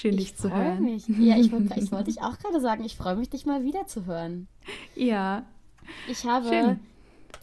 Schön, dich zu hören. Mich. Ja, ich, ich wollte dich auch gerade sagen, ich freue mich, dich mal wieder zu hören. Ja. Ich habe Schön.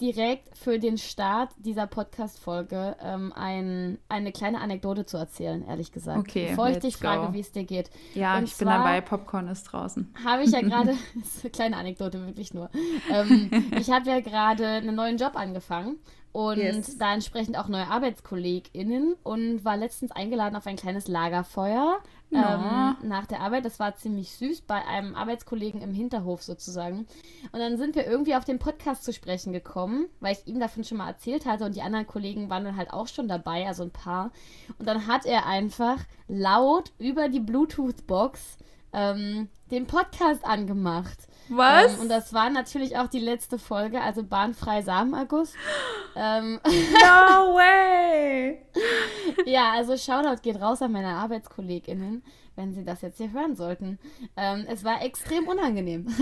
direkt für den Start dieser Podcast-Folge ähm, ein, eine kleine Anekdote zu erzählen, ehrlich gesagt. Okay. Bevor ich dich frage, wie es dir geht. Ja, Und ich bin dabei, Popcorn ist draußen. Habe ich ja gerade, kleine Anekdote, wirklich nur. Ähm, ich habe ja gerade einen neuen Job angefangen und yes. da entsprechend auch neue ArbeitskollegInnen und war letztens eingeladen auf ein kleines Lagerfeuer no. ähm, nach der Arbeit. Das war ziemlich süß bei einem Arbeitskollegen im Hinterhof sozusagen. Und dann sind wir irgendwie auf den Podcast zu sprechen gekommen, weil ich ihm davon schon mal erzählt hatte und die anderen Kollegen waren dann halt auch schon dabei, also ein paar. Und dann hat er einfach laut über die Bluetooth-Box ähm, den Podcast angemacht. Was? Ähm, und das war natürlich auch die letzte Folge, also bahnfrei Samenerguss. ähm, no way! ja, also Shoutout geht raus an meine ArbeitskollegInnen, wenn sie das jetzt hier hören sollten. Ähm, es war extrem unangenehm.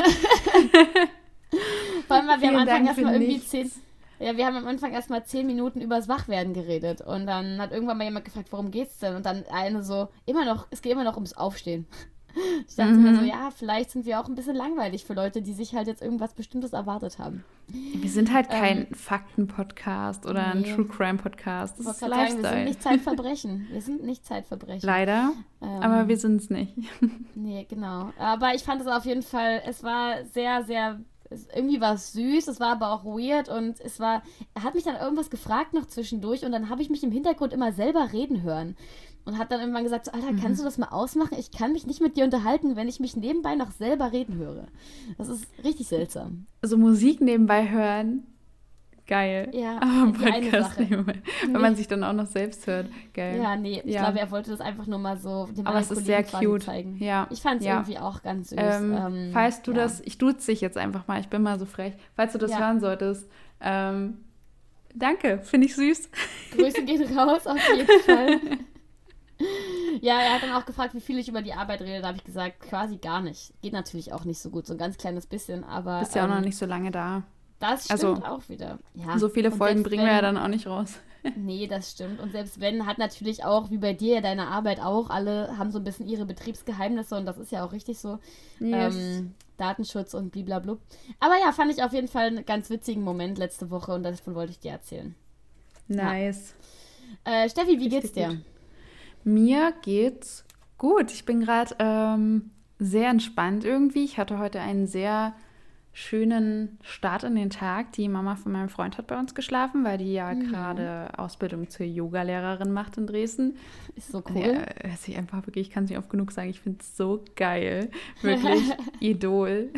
Vor allem, weil wir am Anfang erstmal irgendwie zehn. Ja, wir haben am Anfang erstmal zehn Minuten übers Wachwerden geredet. Und dann hat irgendwann mal jemand gefragt, worum geht's denn? Und dann eine so, immer noch, es geht immer noch ums Aufstehen. Ich dachte mhm. mir so, mhm. ja, vielleicht sind wir auch ein bisschen langweilig für Leute, die sich halt jetzt irgendwas Bestimmtes erwartet haben. Wir sind halt kein ähm, Fakten-Podcast oder nee. ein True Crime-Podcast. Das ist Lifestyle. Sagen, wir sind nicht Zeitverbrechen. Wir sind nicht Zeitverbrechen. Leider, ähm, aber wir sind es nicht. Nee, genau. Aber ich fand es auf jeden Fall, es war sehr, sehr irgendwie war es süß, es war aber auch weird und es war, er hat mich dann irgendwas gefragt noch zwischendurch und dann habe ich mich im Hintergrund immer selber reden hören und hat dann irgendwann gesagt, so, Alter, mhm. kannst du das mal ausmachen? Ich kann mich nicht mit dir unterhalten, wenn ich mich nebenbei noch selber reden höre. Das ist richtig seltsam. So Musik nebenbei hören, geil. Ja, aber Podcast nebenbei, wenn nee. man sich dann auch noch selbst hört, geil. Ja, nee, ich ja. glaube, er wollte das einfach nur mal so dem aber es ist sehr cute. zeigen. Ja. Ich fand es ja. irgendwie auch ganz süß. Ähm, ähm, falls du ja. das, ich duze dich jetzt einfach mal, ich bin mal so frech, falls du das hören solltest, ähm, danke, finde ich süß. Grüße gehen raus, auf jeden Fall. Ja, er hat dann auch gefragt, wie viel ich über die Arbeit rede. Da habe ich gesagt, quasi gar nicht. Geht natürlich auch nicht so gut, so ein ganz kleines bisschen, aber. Bist ja ähm, auch noch ähm, nicht so lange da. Das stimmt also, auch wieder. Ja. So viele Folgen bringen wenn, wir ja dann auch nicht raus. nee, das stimmt. Und selbst wenn, hat natürlich auch, wie bei dir, deine Arbeit auch, alle haben so ein bisschen ihre Betriebsgeheimnisse und das ist ja auch richtig so. Yes. Ähm, Datenschutz und blablabla. Aber ja, fand ich auf jeden Fall einen ganz witzigen Moment letzte Woche und davon wollte ich dir erzählen. Nice. Ja. Äh, Steffi, wie geht's dir? Mir geht's gut. Ich bin gerade ähm, sehr entspannt irgendwie. Ich hatte heute einen sehr schönen Start in den Tag. Die Mama von meinem Freund hat bei uns geschlafen, weil die ja mhm. gerade Ausbildung zur Yogalehrerin macht in Dresden. Ist so cool. Ja, ich einfach wirklich, ich kann es nicht oft genug sagen, ich finde es so geil. Wirklich Idol.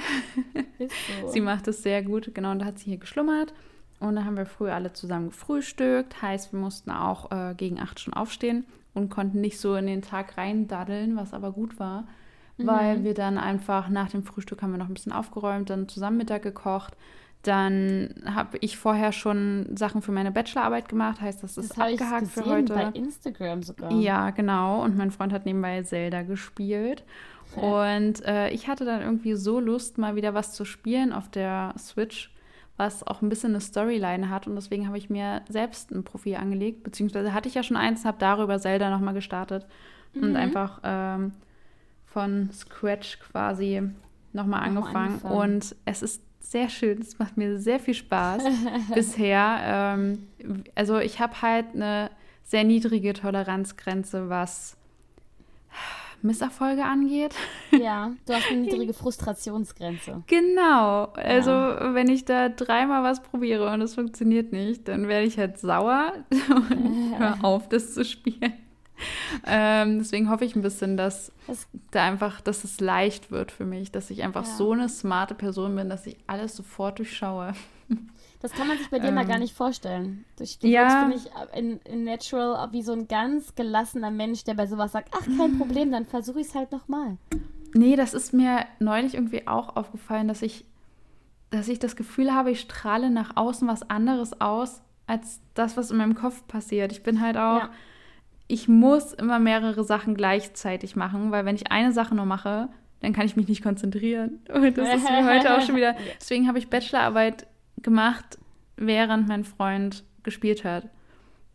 Ist so. Sie macht es sehr gut. Genau, und da hat sie hier geschlummert. Und da haben wir früher alle zusammen gefrühstückt. Heißt, wir mussten auch äh, gegen acht schon aufstehen und konnten nicht so in den Tag reindaddeln, was aber gut war, mhm. weil wir dann einfach nach dem Frühstück haben wir noch ein bisschen aufgeräumt, dann zusammen Mittag gekocht. Dann habe ich vorher schon Sachen für meine Bachelorarbeit gemacht, heißt, das ist das abgehakt ich gesehen, für heute. Bei Instagram sogar. Ja, genau. Und mein Freund hat nebenbei Zelda gespielt. Und äh, ich hatte dann irgendwie so Lust, mal wieder was zu spielen auf der Switch was auch ein bisschen eine Storyline hat. Und deswegen habe ich mir selbst ein Profil angelegt, beziehungsweise hatte ich ja schon eins, habe darüber Zelda nochmal gestartet mhm. und einfach ähm, von Scratch quasi nochmal angefangen. angefangen. Und es ist sehr schön, es macht mir sehr viel Spaß bisher. Ähm, also ich habe halt eine sehr niedrige Toleranzgrenze, was Misserfolge angeht. Ja, du hast eine niedrige Frustrationsgrenze. Genau. Also, ja. wenn ich da dreimal was probiere und es funktioniert nicht, dann werde ich halt sauer und hör auf, das zu spielen. Ähm, deswegen hoffe ich ein bisschen, dass das da einfach, dass es leicht wird für mich, dass ich einfach ja. so eine smarte Person bin, dass ich alles sofort durchschaue. Das kann man sich bei dir ähm, mal gar ähm, nicht vorstellen. Du, du ja. finde ich, in, in Natural wie so ein ganz gelassener Mensch, der bei sowas sagt, ach, kein Problem, dann versuche ich es halt nochmal. Nee, das ist mir neulich irgendwie auch aufgefallen, dass ich, dass ich das Gefühl habe, ich strahle nach außen was anderes aus, als das, was in meinem Kopf passiert. Ich bin halt auch, ja. ich muss immer mehrere Sachen gleichzeitig machen, weil wenn ich eine Sache nur mache, dann kann ich mich nicht konzentrieren. Und das ist mir heute auch schon wieder. Deswegen habe ich Bachelorarbeit gemacht, während mein Freund gespielt hat.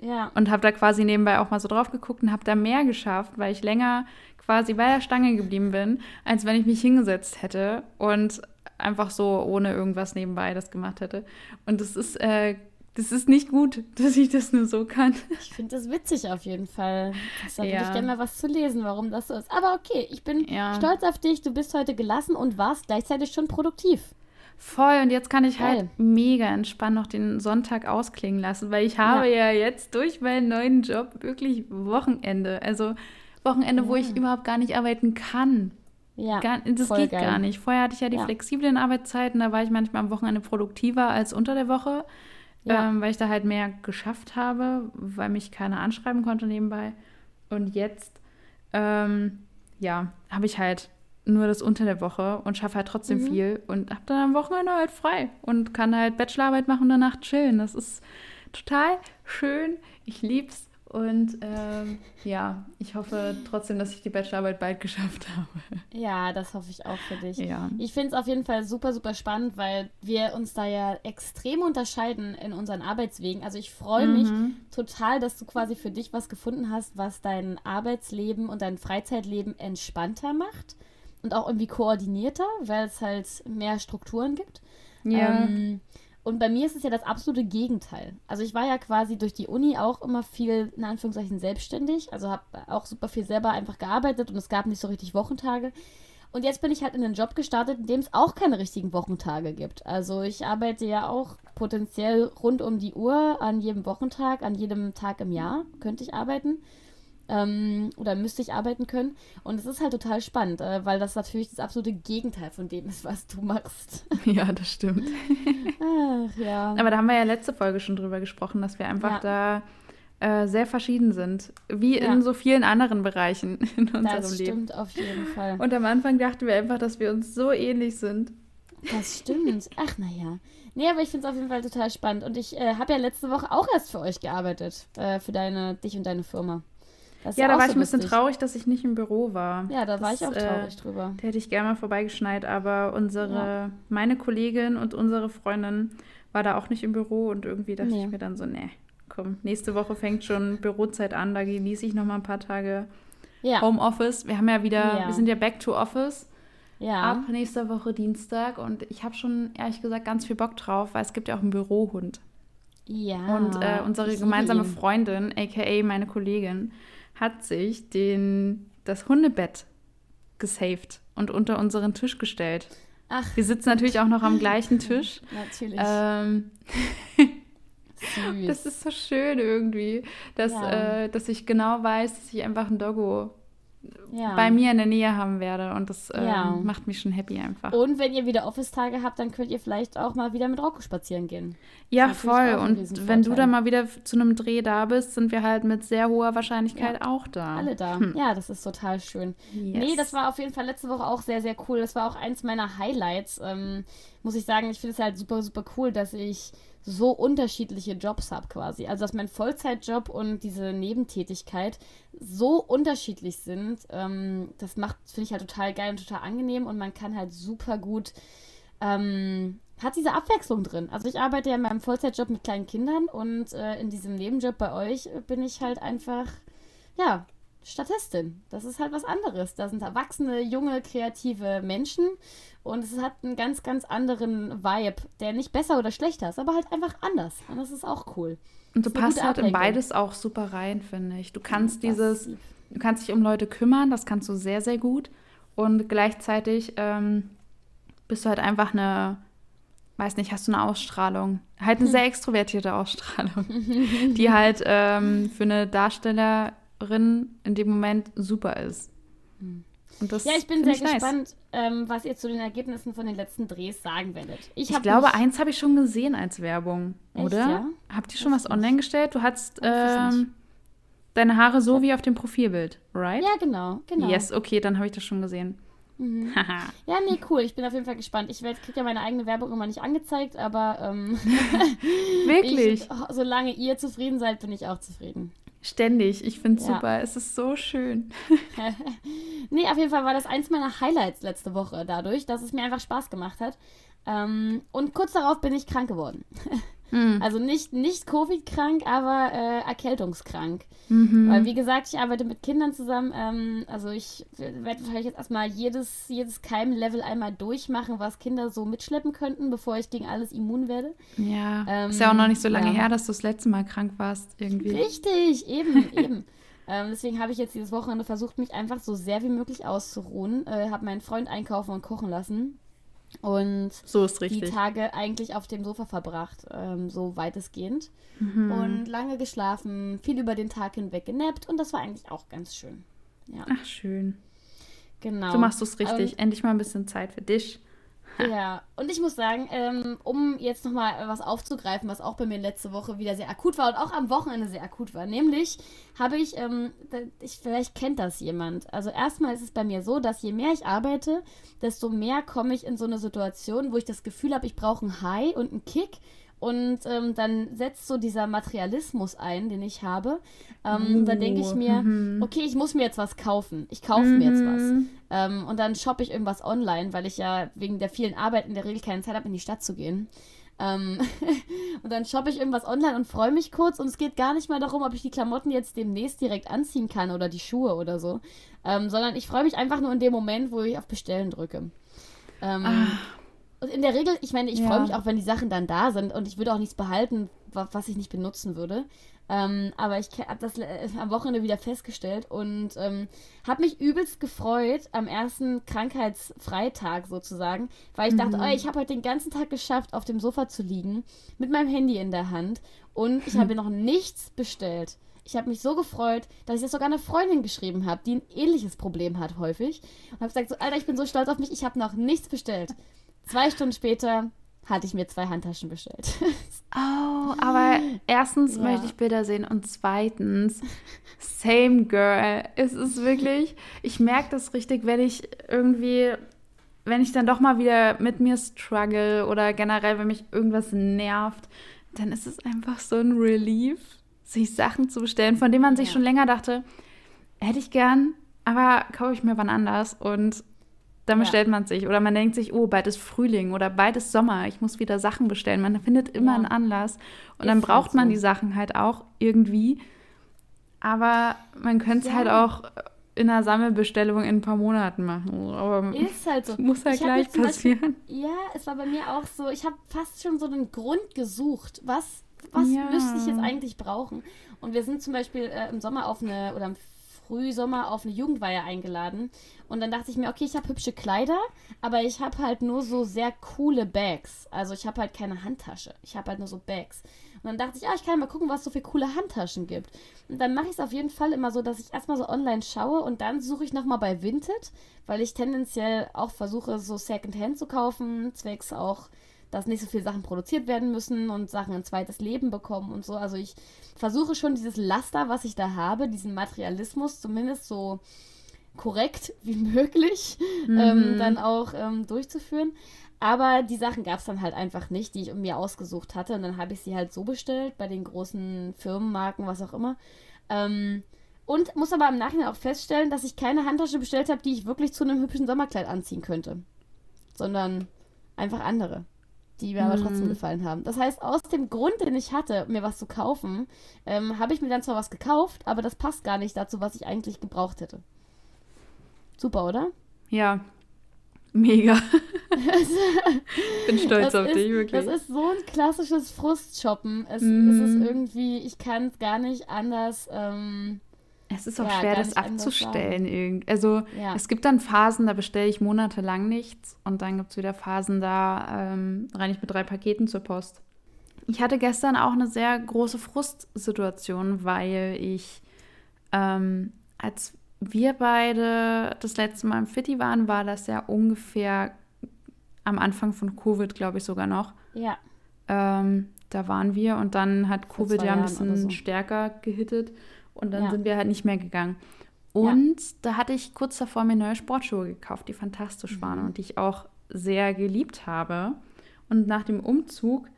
Ja. Und habe da quasi nebenbei auch mal so drauf geguckt und habe da mehr geschafft, weil ich länger quasi bei der Stange geblieben bin, als wenn ich mich hingesetzt hätte und einfach so ohne irgendwas nebenbei das gemacht hätte. Und das ist, äh, das ist nicht gut, dass ich das nur so kann. Ich finde das witzig auf jeden Fall. Da Ja. würde ich gerne mal was zu lesen, warum das so ist. Aber okay, ich bin Ja. stolz auf dich. Du bist heute gelassen und warst gleichzeitig schon produktiv. Voll, und jetzt kann ich halt Geil. mega entspannt noch den Sonntag ausklingen lassen, weil ich habe ja, jetzt durch meinen neuen Job wirklich Wochenende. Also Wochenende, wo Ja. ich überhaupt gar nicht arbeiten kann. Ja, Gar, das voll geht geil. gar nicht. Vorher hatte ich ja die Ja. flexiblen Arbeitszeiten, da war ich manchmal am Wochenende produktiver als unter der Woche, Ja. ähm, weil ich da halt mehr geschafft habe, weil mich keiner anschreiben konnte nebenbei. Und jetzt, ähm, ja, habe ich halt nur das unter der Woche und schaffe halt trotzdem Mhm. viel und habe dann am Wochenende halt frei und kann halt Bachelorarbeit machen und danach chillen. Das ist total schön. Ich lieb's. Und ähm, ja, ich hoffe trotzdem, dass ich die Bachelorarbeit bald geschafft habe. Ja, das hoffe ich auch für dich. Ja. Ich finde es auf jeden Fall super, super spannend, weil wir uns da ja extrem unterscheiden in unseren Arbeitswegen. Also ich freue mich Mhm. total, dass du quasi für dich was gefunden hast, was dein Arbeitsleben und dein Freizeitleben entspannter macht und auch irgendwie koordinierter, weil es halt mehr Strukturen gibt. Ja. Ähm, und bei mir ist es ja das absolute Gegenteil. Also ich war ja quasi durch die Uni auch immer viel, in Anführungszeichen, selbstständig. Also habe auch super viel selber einfach gearbeitet und es gab nicht so richtig Wochentage. Und jetzt bin ich halt in einen Job gestartet, in dem es auch keine richtigen Wochentage gibt. Also ich arbeite ja auch potenziell rund um die Uhr an jedem Wochentag, an jedem Tag im Jahr könnte ich arbeiten. Ähm, oder müsste ich arbeiten können. Und es ist halt total spannend, äh, weil das natürlich das absolute Gegenteil von dem ist, was du machst. ja, das stimmt. Ach ja. Aber da haben wir ja letzte Folge schon drüber gesprochen, dass wir einfach da äh, sehr verschieden sind. Wie Ja. in so vielen anderen Bereichen in unserem Das Leben. stimmt auf jeden Fall. Und am Anfang dachten wir einfach, dass wir uns so ähnlich sind. Das stimmt. Ach, naja. Nee, aber ich finde es auf jeden Fall total spannend. Und ich äh, habe ja letzte Woche auch erst für euch gearbeitet. Äh, für deine, dich und deine Firma. Ja, da war so ich ein bisschen traurig, dass ich nicht im Büro war. Ja, da war Das, ich auch äh, traurig drüber. Da hätte ich gerne mal vorbeigeschneit, aber unsere, Ja. meine Kollegin und unsere Freundin war da auch nicht im Büro und irgendwie dachte Nee. ich mir dann so, nee, komm, nächste Woche fängt schon Bürozeit an, da genieße ich noch mal ein paar Tage Ja, Homeoffice. Wir haben ja wieder, Ja. wir sind ja back to office ja. ab nächster Woche Dienstag und ich habe schon ehrlich gesagt ganz viel Bock drauf, weil es gibt ja auch einen Bürohund. ja. Und äh, unsere gemeinsame ihn. Freundin, aka meine Kollegin, hat sich den, das Hundebett gesaved und unter unseren Tisch gestellt. Ach, Wir sitzen natürlich auch noch am gleichen Tisch. natürlich. Ähm, das ist so schön irgendwie, dass, Ja. äh, dass ich genau weiß, dass ich einfach ein Doggo ja. bei mir in der Nähe haben werde. Und das äh, Ja. macht mich schon happy einfach. Und wenn ihr wieder Office-Tage habt, dann könnt ihr vielleicht auch mal wieder mit Rocco spazieren gehen. ja, voll. Und wenn du dann mal wieder zu einem Dreh da bist, sind wir halt mit sehr hoher Wahrscheinlichkeit auch da. Alle da. Hm. Ja, das ist total schön. Yes. Nee, das war auf jeden Fall letzte Woche auch sehr, sehr cool. Das war auch eins meiner Highlights. Ähm, muss ich sagen, ich finde es halt super, super cool, dass ich so unterschiedliche Jobs habe quasi. Also, dass mein Vollzeitjob und diese Nebentätigkeit so unterschiedlich sind. Ähm, das macht, finde ich halt total geil und total angenehm und man kann halt super gut ähm, hat diese Abwechslung drin. Also ich arbeite ja in meinem Vollzeitjob mit kleinen Kindern und äh, in diesem Nebenjob bei euch bin ich halt einfach, ja, Statistin. Das ist halt was anderes. Da sind erwachsene, junge, kreative Menschen und es hat einen ganz, ganz anderen Vibe, der nicht besser oder schlechter ist, aber halt einfach anders. Und das ist auch cool. Und du passt halt in beides auch super rein, finde ich. Du kannst Das- dieses, du kannst dich um Leute kümmern, das kannst du sehr, sehr gut. Und gleichzeitig ähm, bist du halt einfach eine, weiß nicht, hast du eine Ausstrahlung. Halt eine sehr extrovertierte Ausstrahlung, die halt ähm, für eine Darstellerin in dem Moment super ist. Und das Ja, ich bin sehr nice. gespannt, ähm, was ihr zu den Ergebnissen von den letzten Drehs sagen werdet. Ich, Ich glaube, eins habe ich schon gesehen als Werbung, Echt, oder? ja? Habt ihr schon was online gestellt? Du hattest ähm, deine Haare so wie auf dem Profilbild, right? Ja, genau, genau. Yes, okay, dann habe ich das schon gesehen. Mhm. Ja, nee, cool. Ich bin auf jeden Fall gespannt. Ich kriege ja meine eigene Werbung immer nicht angezeigt, aber ähm, Wirklich? ich, oh, solange ihr zufrieden seid, bin ich auch zufrieden. Ständig. Ich finde es Ja. super. Es ist so schön. Nee, auf jeden Fall war das eins meiner Highlights letzte Woche dadurch, dass es mir einfach Spaß gemacht hat. Ähm, und kurz darauf bin ich krank geworden. Mhm. Also nicht, nicht Covid-krank, aber äh, erkältungskrank. Mhm. Weil, wie gesagt, ich arbeite mit Kindern zusammen. Ähm, also ich werde wahrscheinlich jetzt erstmal jedes, jedes Keimlevel einmal durchmachen, was Kinder so mitschleppen könnten, bevor ich gegen alles immun werde. Ja. Ähm, ist ja auch noch nicht so lange ja. her, dass du das letzte Mal krank warst, irgendwie. Richtig, eben, eben. Ähm, deswegen habe ich jetzt dieses Wochenende versucht, mich einfach so sehr wie möglich auszuruhen. Äh, habe meinen Freund einkaufen und kochen lassen. Und so die Tage eigentlich auf dem Sofa verbracht, ähm, so weitestgehend. Mhm. Und lange geschlafen, viel über den Tag hinweg genappt und das war eigentlich auch ganz schön. Ja. Ach, schön. Genau. So machst du es richtig. Ähm, Endlich mal ein bisschen Zeit für dich. Ja, und ich muss sagen, ähm, um jetzt nochmal was aufzugreifen, was auch bei mir letzte Woche wieder sehr akut war und auch am Wochenende sehr akut war, nämlich habe ich, ähm, ich, vielleicht kennt das jemand. Also erstmal ist es bei mir so, dass je mehr ich arbeite, desto mehr komme ich in so eine Situation, wo ich das Gefühl habe, ich brauche einen High und einen Kick und ähm, dann setzt so dieser Materialismus ein, den ich habe. Ähm, uh, dann denke ich mir, mm okay, ich muss mir jetzt was kaufen. Ich kaufe mm mir jetzt was. Mhm. Ähm, und dann shoppe ich irgendwas online, weil ich ja wegen der vielen Arbeit in der Regel keine Zeit habe, in die Stadt zu gehen. Ähm, und dann shoppe ich irgendwas online und freue mich kurz. Und es geht gar nicht mal darum, ob ich die Klamotten jetzt demnächst direkt anziehen kann oder die Schuhe oder so. Ähm, sondern ich freue mich einfach nur in dem Moment, wo ich auf Bestellen drücke. Ähm, ah. Und in der Regel, ich meine, ich ja. freue mich auch, wenn die Sachen dann da sind und ich würde auch nichts behalten, was ich nicht benutzen würde. Ähm, aber ich habe das äh, am Wochenende wieder festgestellt und ähm, habe mich übelst gefreut am ersten Krankheitsfreitag sozusagen, weil ich mhm. dachte, oh, ich habe heute den ganzen Tag geschafft, auf dem Sofa zu liegen, mit meinem Handy in der Hand und ich habe noch nichts bestellt. Ich habe mich so gefreut, dass ich das sogar einer Freundin geschrieben habe, die ein ähnliches Problem hat häufig. Und habe gesagt, so, Alter, ich bin so stolz auf mich, ich habe noch nichts bestellt. Zwei Stunden später hatte ich mir zwei Handtaschen bestellt. Oh, aber erstens ja. möchte ich Bilder sehen und zweitens, same girl. Es ist wirklich, ich merke das richtig, wenn ich irgendwie, wenn ich dann doch mal wieder mit mir struggle oder generell, wenn mich irgendwas nervt, dann ist es einfach so ein Relief, sich Sachen zu bestellen, von denen man sich ja. schon länger dachte, hätte ich gern, aber kaufe ich mir wann anders und dann bestellt ja. man sich. Oder man denkt sich, oh, bald ist Frühling oder bald ist Sommer, ich muss wieder Sachen bestellen. Man findet immer ja. einen Anlass. Und ist dann braucht halt man so. die Sachen halt auch irgendwie. Aber man könnte es ja. halt auch in einer Sammelbestellung in ein paar Monaten machen. Aber ist halt so. Muss halt ich gleich passieren. Beispiel, ja, es war bei mir auch so. Ich habe fast schon so einen Grund gesucht. Was, was müsste ich jetzt eigentlich brauchen? Und wir sind zum Beispiel äh, im Sommer auf eine, oder im Frühsommer auf eine Jugendweihe eingeladen. Und dann dachte ich mir, okay, ich habe hübsche Kleider, aber ich habe halt nur so sehr coole Bags. Also ich habe halt keine Handtasche. Ich habe halt nur so Bags. Und dann dachte ich, ah, ich kann mal gucken, was es so für coole Handtaschen gibt. Und dann mache ich es auf jeden Fall immer so, dass ich erstmal so online schaue und dann suche ich nochmal bei Vinted, weil ich tendenziell auch versuche, so Secondhand zu kaufen, zwecks auch dass nicht so viele Sachen produziert werden müssen und Sachen ein zweites Leben bekommen und so. Also ich versuche schon dieses Laster, was ich da habe, diesen Materialismus zumindest so korrekt wie möglich mhm. ähm, dann auch ähm, durchzuführen. Aber die Sachen gab es dann halt einfach nicht, die ich mir ausgesucht hatte. Und dann habe ich sie halt so bestellt, bei den großen Firmenmarken, was auch immer. Ähm, und muss aber im Nachhinein auch feststellen, dass ich keine Handtasche bestellt habe, die ich wirklich zu einem hübschen Sommerkleid anziehen könnte. Sondern einfach andere, die mir mhm. aber trotzdem gefallen haben. Das heißt, aus dem Grund, den ich hatte, mir was zu kaufen, ähm, habe ich mir dann zwar was gekauft, aber das passt gar nicht dazu, was ich eigentlich gebraucht hätte. Super, oder? Ja. Mega. Bin stolz das auf ist, dich, wirklich. Das ist so ein klassisches Frustshoppen. Es, mm. es ist irgendwie, ich kann es gar nicht anders. Ähm, es ist auch ja, schwer, das abzustellen. Also ja. es gibt dann Phasen, da bestelle ich monatelang nichts und dann gibt es wieder Phasen, da ähm, renne ich mit drei Paketen zur Post. Ich hatte gestern auch eine sehr große Frustsituation, weil ich, ähm, als wir beide das letzte Mal im Fitti waren, war das ja ungefähr am Anfang von Covid, glaube ich sogar noch. Ja. Ähm, da waren wir und dann hat Covid ja ein bisschen so. stärker gehittet und dann ja. sind wir halt nicht mehr gegangen. Und ja. da hatte ich kurz davor mir neue Sportschuhe gekauft, die fantastisch mhm. waren und die ich auch sehr geliebt habe. Und nach dem Umzug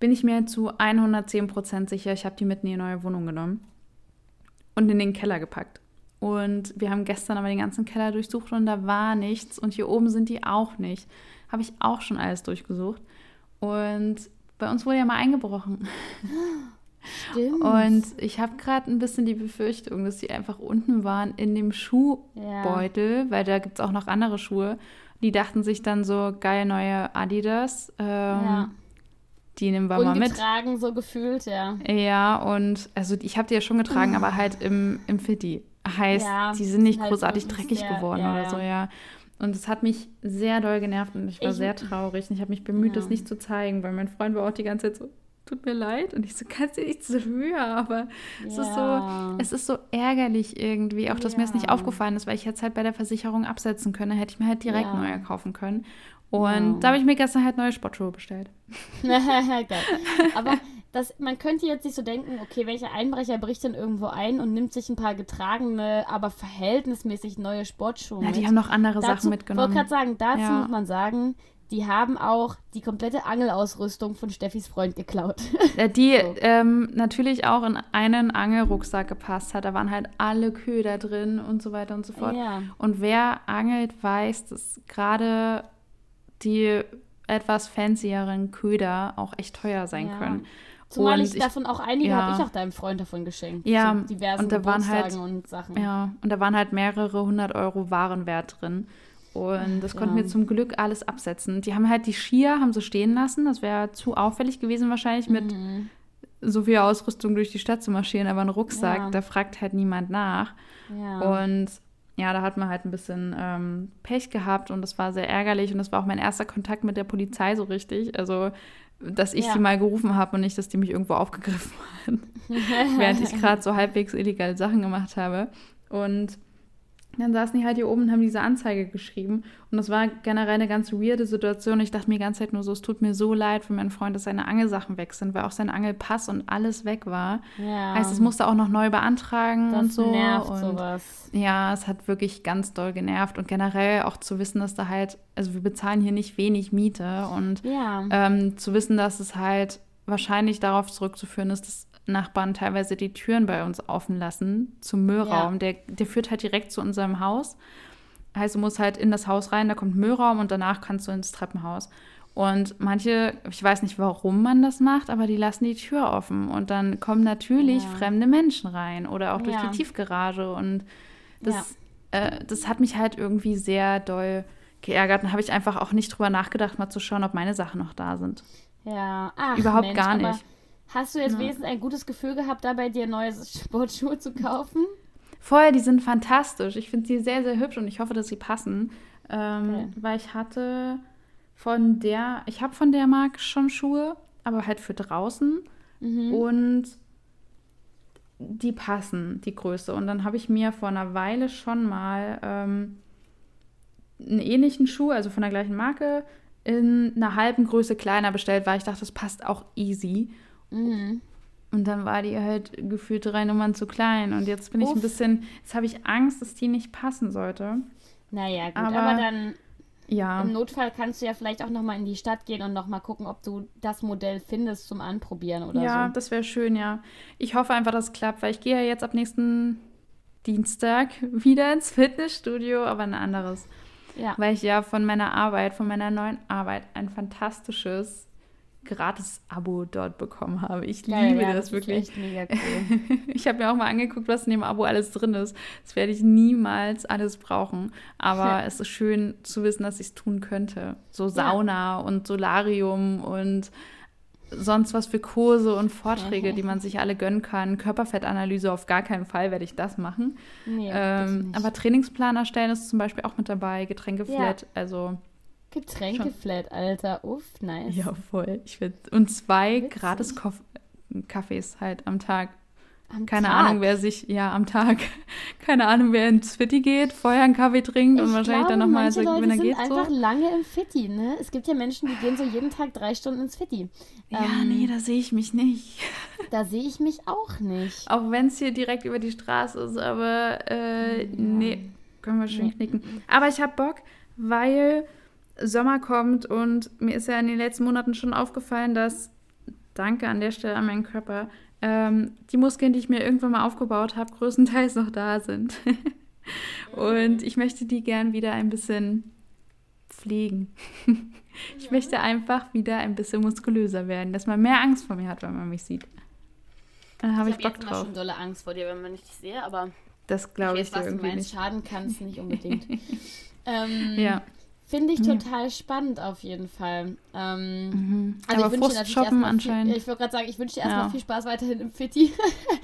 bin ich mir zu 110 Prozent sicher, ich habe die mit in die neue Wohnung genommen und in den Keller gepackt. Und wir haben gestern aber den ganzen Keller durchsucht und da war nichts. Und hier oben sind die auch nicht. Habe ich auch schon alles durchgesucht. Und bei uns wurde ja mal eingebrochen. Stimmt. Und ich habe gerade ein bisschen die Befürchtung, dass sie einfach unten waren in dem Schuhbeutel, ja. weil da gibt es auch noch andere Schuhe. Die dachten sich dann so, geil, neue Adidas. Ähm, ja. Die nehmen wir mal mit. Getragen, so gefühlt, ja. Ja, und also ich habe die ja schon getragen, aber halt im, im Fitti. Heißt, ja, die sind nicht halt großartig dreckig sehr, geworden oder so, ja. Und es hat mich sehr doll genervt und ich war ich, sehr traurig. Und ich habe mich bemüht, das nicht zu zeigen, weil mein Freund war auch die ganze Zeit so, tut mir leid. Und ich so, kannst du nicht so höher, aber ja. es ist so, es ist so ärgerlich irgendwie, auch dass ja. mir das nicht aufgefallen ist, weil ich jetzt halt bei der Versicherung absetzen können, hätte ich mir halt direkt ja. neue kaufen können. Und da habe ich mir gestern halt neue Sportschuhe bestellt. Geil. Aber das, man könnte jetzt nicht so denken, okay, welcher Einbrecher bricht denn irgendwo ein und nimmt sich ein paar getragene, aber verhältnismäßig neue Sportschuhe Ja, die haben noch andere dazu, Sachen mitgenommen. Ich wollte gerade sagen, dazu muss man sagen, die haben auch die komplette Angelausrüstung von Steffis Freund geklaut. Die so. ähm, natürlich auch in einen Angelrucksack gepasst hat. Da waren halt alle Köder drin und so weiter und so fort. Ja. Und wer angelt, weiß, dass gerade die etwas fancieren Köder auch echt teuer sein ja. können. Zumal und ich, davon auch einige ja. habe ich auch deinem Freund davon geschenkt. Ja, so diversen und da waren halt und Sachen. Ja, und da waren halt mehrere hundert Euro Warenwert drin. Und das konnten ja. wir zum Glück alles absetzen. Die haben halt die Skier haben so stehen lassen. Das wäre zu auffällig gewesen wahrscheinlich mit mhm. so viel Ausrüstung durch die Stadt zu marschieren. Aber ein Rucksack, ja. da fragt halt niemand nach. Ja. Und ja, da hat man halt ein bisschen ähm, Pech gehabt und das war sehr ärgerlich. Und das war auch mein erster Kontakt mit der Polizei so richtig. Also, dass ich ja. sie mal gerufen habe und nicht, dass die mich irgendwo aufgegriffen haben, während ich gerade so halbwegs illegale Sachen gemacht habe. Und dann saßen die halt hier oben und haben diese Anzeige geschrieben. Und das war generell eine ganz weirde Situation. Ich dachte mir die ganze Zeit nur so, es tut mir so leid für meinen Freund, dass seine Angelsachen weg sind, weil auch sein Angelpass und alles weg war. Ja. Heißt, es musste auch noch neu beantragen das und so. Nervt und sowas. Ja, es hat wirklich ganz doll genervt. Und generell auch zu wissen, dass da halt, also wir bezahlen hier nicht wenig Miete und ja. ähm, zu wissen, dass es halt wahrscheinlich darauf zurückzuführen ist, dass Nachbarn teilweise die Türen bei uns offen lassen zum Müllraum. Ja. Der, der führt halt direkt zu unserem Haus. Heißt, du musst halt in das Haus rein, da kommt Müllraum und danach kannst du ins Treppenhaus. Und manche, ich weiß nicht, warum man das macht, aber die lassen die Tür offen und dann kommen natürlich ja. fremde Menschen rein oder auch durch ja. die Tiefgarage. Und das, äh, das hat mich halt irgendwie sehr doll geärgert. Und habe ich einfach auch nicht drüber nachgedacht, mal zu schauen, ob meine Sachen noch da sind. Ja, Ach, überhaupt Mensch, gar nicht. Hast du jetzt ja. wenigstens ein gutes Gefühl gehabt, dabei dir neue Sportschuhe zu kaufen? Vorher, die sind fantastisch. Ich finde sie sehr, sehr hübsch und ich hoffe, dass sie passen. Ähm, okay. Weil ich hatte von der, ich habe von der Marke schon Schuhe, aber halt für draußen. Mhm. Und die passen, die Größe. Und dann habe ich mir vor einer Weile schon mal ähm, einen ähnlichen Schuh, also von der gleichen Marke, in einer halben Größe kleiner bestellt, weil ich dachte, das passt auch easy. Mhm. Und dann war die halt gefühlt drei Nummern zu klein. Und jetzt bin Uff. ich ein bisschen, jetzt habe ich Angst, dass die nicht passen sollte. Naja, gut, aber, aber dann ja. Im Notfall kannst du ja vielleicht auch nochmal in die Stadt gehen und nochmal gucken, ob du das Modell findest zum Anprobieren oder ja, so. Ja, das wäre schön, ja. Ich hoffe einfach, dass es klappt, weil ich gehe ja jetzt ab nächsten Dienstag wieder ins Fitnessstudio, aber ein anderes. Ja. Weil ich ja von meiner Arbeit, von meiner neuen Arbeit ein fantastisches Gratis-Abo dort bekommen habe. Ich Geil, liebe ja, das, das wirklich. Ist echt mega cool. ich habe mir auch mal angeguckt, was in dem Abo alles drin ist. Das werde ich niemals alles brauchen. Aber ja. es ist schön zu wissen, dass ich es tun könnte. So Sauna ja. und Solarium und sonst was für Kurse und Vorträge, die man sich alle gönnen kann. Körperfettanalyse auf gar keinen Fall werde ich das machen. Nee, ähm, aber Trainingsplan erstellen ist zum Beispiel auch mit dabei, Getränkeflat, also Getränkeflat, Alter. Uff, nice. Ja, voll. Ich will, und zwei Witzig. gratis Koff Kaffees halt am Tag. Am Keine Tag? Ahnung, wer sich, ja, am Tag. Keine Ahnung, wer ins Fitti geht, vorher einen Kaffee trinkt ich und wahrscheinlich glaube, dann nochmal so, wenn er geht. einfach so. lange im Fitti, ne? Es gibt ja Menschen, die gehen so jeden Tag drei Stunden ins Fitti. Ja, ähm, nee, da sehe ich mich nicht. Da sehe ich mich auch nicht. Auch wenn es hier direkt über die Straße ist, aber äh, ja. nee, können wir schön nee. knicken. Aber ich habe Bock, weil Sommer kommt und mir ist ja in den letzten Monaten schon aufgefallen, dass, danke an der Stelle an meinen Körper, ähm, die Muskeln, die ich mir irgendwann mal aufgebaut habe, größtenteils noch da sind. und ich möchte die gern wieder ein bisschen pflegen. ich möchte einfach wieder ein bisschen muskulöser werden, dass man mehr Angst vor mir hat, wenn man mich sieht. Dann habe ich, ich Bock drauf. Ich habe schon dolle Angst vor dir, wenn man dich sehe, aber das glaube ich, ich weiß, dir irgendwie nicht. schaden kannst, nicht unbedingt. ähm, ja. Finde ich total ja. spannend auf jeden Fall. Ähm, mhm. Also aber ich wünsche dir natürlich anscheinend. Viel, ich wollte gerade sagen, ich wünsche dir erstmal ja. viel Spaß weiterhin im Fitti.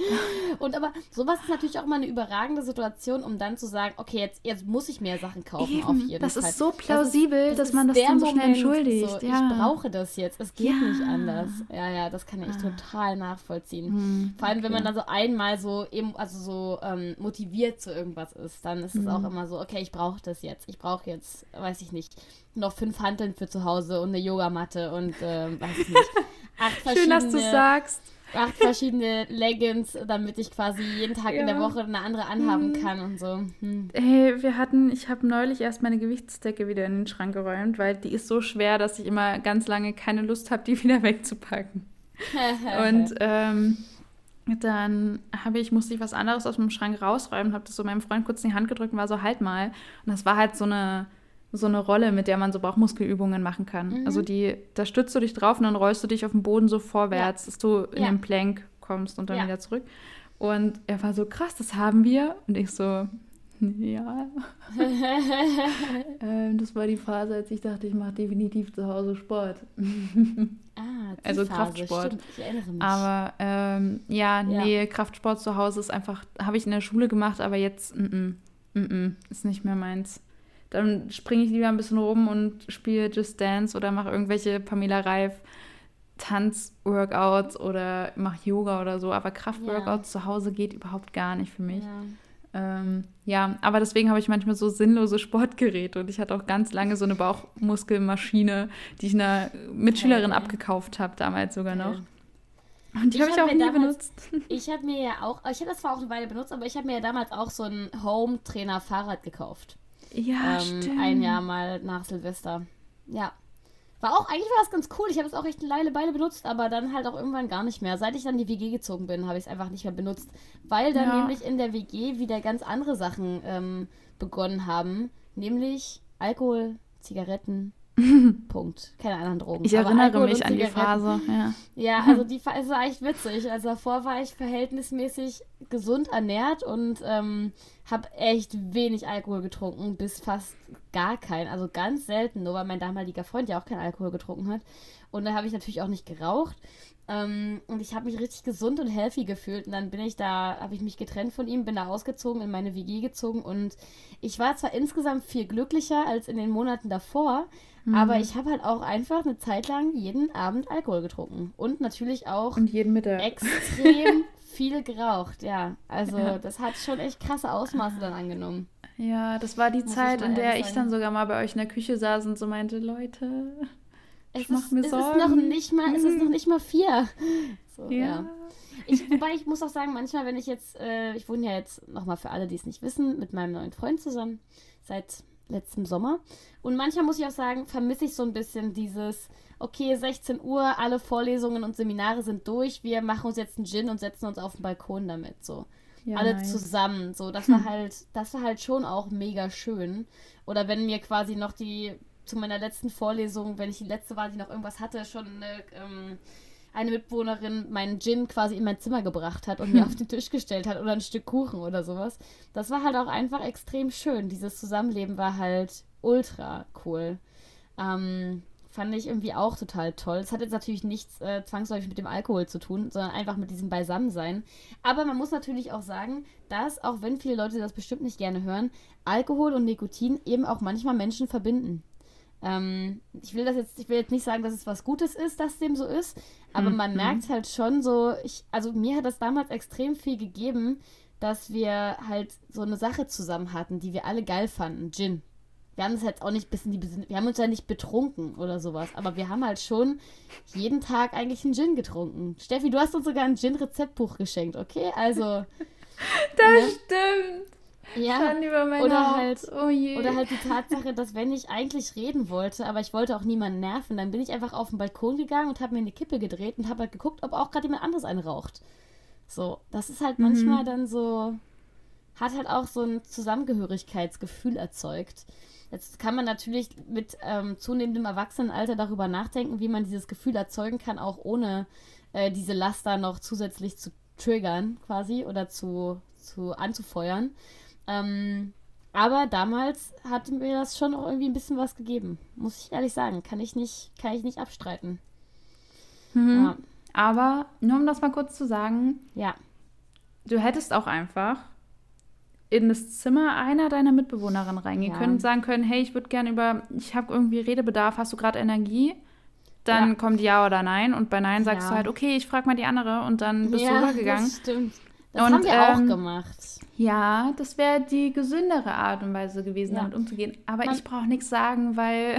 und aber sowas ist natürlich auch mal eine überragende Situation, um dann zu sagen, okay, jetzt, jetzt muss ich mehr Sachen kaufen Eben. auf jeden das Fall. Das ist so plausibel, das ist, das dass man das dann so schnell entschuldigt. So, ja. Ich brauche das jetzt, es geht nicht anders. Ja, ja, das kann ich ah. total nachvollziehen. Mhm. Vor allem, okay. wenn man dann so einmal so eben, also so ähm, motiviert zu irgendwas ist, dann ist es mhm. auch immer so, okay, ich brauche das jetzt. Ich brauche jetzt, weiß ich nicht, noch fünf Hanteln für zu Hause und eine Yogamatte und äh, weiß ich nicht. Acht Schön, dass du sagst. Acht verschiedene Leggings, damit ich quasi jeden Tag ja. in der Woche eine andere anhaben hm. kann und so. Hm. Hey, wir hatten, ich habe neulich erst meine Gewichtsdecke wieder in den Schrank geräumt, weil die ist so schwer, dass ich immer ganz lange keine Lust habe, die wieder wegzupacken. und ähm, dann habe ich, musste ich was anderes aus dem Schrank rausräumen, habe das so meinem Freund kurz in die Hand gedrückt und war so, halt mal. Und das war halt so eine so eine Rolle, mit der man so Bauchmuskelübungen machen kann. Mhm. Also die, da stützt du dich drauf und dann rollst du dich auf den Boden so vorwärts, ja. dass du in ja. den Plank kommst und dann ja. wieder zurück. Und er war so, krass, das haben wir. Und ich so, ja. ähm, das war die Phase, als ich dachte, ich mache definitiv zu Hause Sport. ah, also Phase. Kraftsport. Stimmt, ich erinnere mich. Aber ähm, ja, nee, Kraftsport zu Hause ist einfach, habe ich in der Schule gemacht, aber jetzt, mm, mm, mm, ist nicht mehr meins. Dann springe ich lieber ein bisschen rum und spiele Just Dance oder mache irgendwelche Pamela Reif Tanzworkouts oder mache Yoga oder so. Aber Kraftworkouts ja. zu Hause geht überhaupt gar nicht für mich. Ja. Ähm, ja, aber deswegen habe ich manchmal so sinnlose Sportgeräte und ich hatte auch ganz lange so eine Bauchmuskelmaschine, die ich einer Mitschülerin okay. abgekauft habe, damals sogar noch. Und die habe ich auch nie damals, benutzt. Ich habe mir ja auch, ich habe das zwar auch eine Weile benutzt, aber ich habe mir ja damals auch so ein Home-Trainer-Fahrrad gekauft. Ja, ähm, stimmt. Ein Jahr mal nach Silvester. Ja. War auch, eigentlich war das ganz cool. Ich habe es auch echt eine Leile beide benutzt, aber dann halt auch irgendwann gar nicht mehr. Seit ich dann in die WG gezogen bin, habe ich es einfach nicht mehr benutzt. Weil dann ja. nämlich in der WG wieder ganz andere Sachen ähm, begonnen haben. Nämlich Alkohol, Zigaretten, Punkt. Keine anderen Drogen. Ich erinnere mich an die Phase. Ja, ja also die Phase war echt witzig. Also davor war ich verhältnismäßig gesund ernährt und ähm, habe echt wenig Alkohol getrunken, bis fast gar keinen. Also ganz selten, nur weil mein damaliger Freund ja auch keinen Alkohol getrunken hat. Und da habe ich natürlich auch nicht geraucht. Ähm, und ich habe mich richtig gesund und healthy gefühlt. Und dann bin ich da, habe ich mich getrennt von ihm, bin da ausgezogen, in meine WG gezogen. Und ich war zwar insgesamt viel glücklicher als in den Monaten davor, mhm. aber ich habe halt auch einfach eine Zeit lang jeden Abend Alkohol getrunken. Und natürlich auch und jeden Mittag. extrem viel geraucht, ja. Also ja. das hat schon echt krasse Ausmaße dann angenommen. Ja, das war die Muss Zeit, in der ich dann sogar mal bei euch in der Küche saß und so meinte, Leute, es ich mach mir ist, Sorgen. Es ist noch nicht mal, es ist noch nicht mal vier. So, ja. ja. Ich, wobei ich muss auch sagen, manchmal, wenn ich jetzt, äh, ich wohne ja jetzt nochmal für alle, die es nicht wissen, mit meinem neuen Freund zusammen seit letztem Sommer. Und manchmal muss ich auch sagen, vermisse ich so ein bisschen dieses, okay, 16 Uhr, alle Vorlesungen und Seminare sind durch, wir machen uns jetzt einen Gin und setzen uns auf den Balkon damit, so. Ja, alle nice. zusammen, so. Das war halt, das war halt schon auch mega schön. Oder wenn mir quasi noch die zu meiner letzten Vorlesung, wenn ich die letzte war, die noch irgendwas hatte, schon eine, ähm, eine Mitbewohnerin meinen Gin quasi in mein Zimmer gebracht hat und mir auf den Tisch gestellt hat oder ein Stück Kuchen oder sowas. Das war halt auch einfach extrem schön. Dieses Zusammenleben war halt ultra cool. Ähm, fand ich irgendwie auch total toll. Es hat jetzt natürlich nichts äh, zwangsläufig mit dem Alkohol zu tun, sondern einfach mit diesem Beisammensein. Aber man muss natürlich auch sagen, dass, auch wenn viele Leute das bestimmt nicht gerne hören, Alkohol und Nikotin eben auch manchmal Menschen verbinden. Ähm, ich will das jetzt, ich will jetzt nicht sagen, dass es was Gutes ist, dass dem so ist, aber mhm. man merkt halt schon so, ich, also mir hat das damals extrem viel gegeben, dass wir halt so eine Sache zusammen hatten, die wir alle geil fanden, Gin. Wir haben es jetzt auch nicht bis in die Besinn wir haben uns ja nicht betrunken oder sowas, aber wir haben halt schon jeden Tag eigentlich einen Gin getrunken. Steffi, du hast uns sogar ein Gin-Rezeptbuch geschenkt, okay? Also. das ne? stimmt. Ja, oder halt, oh oder halt die Tatsache, dass wenn ich eigentlich reden wollte, aber ich wollte auch niemanden nerven, dann bin ich einfach auf den Balkon gegangen und habe mir eine Kippe gedreht und habe halt geguckt, ob auch gerade jemand anderes einen raucht. So, das ist halt mhm. manchmal dann so, hat halt auch so ein Zusammengehörigkeitsgefühl erzeugt. Jetzt kann man natürlich mit ähm, zunehmendem Erwachsenenalter darüber nachdenken, wie man dieses Gefühl erzeugen kann, auch ohne äh, diese Laster noch zusätzlich zu triggern, quasi, oder zu, zu anzufeuern. Ähm, aber damals hat mir das schon auch irgendwie ein bisschen was gegeben. Muss ich ehrlich sagen. Kann ich nicht, kann ich nicht abstreiten. Mhm. Ja. Aber nur um das mal kurz zu sagen. Ja. Du hättest auch einfach in das Zimmer einer deiner Mitbewohnerinnen reingehen ja. können und sagen können, hey, ich würde gerne über, ich habe irgendwie Redebedarf, hast du gerade Energie? Dann ja. kommt ja oder nein und bei nein sagst ja. du halt, okay, ich frage mal die andere und dann bist du rübergegangen. Das stimmt. Das und, haben wir ähm, auch gemacht. Ja, das wäre die gesündere Art und Weise gewesen, damit umzugehen. Aber Man ich brauche nichts sagen, weil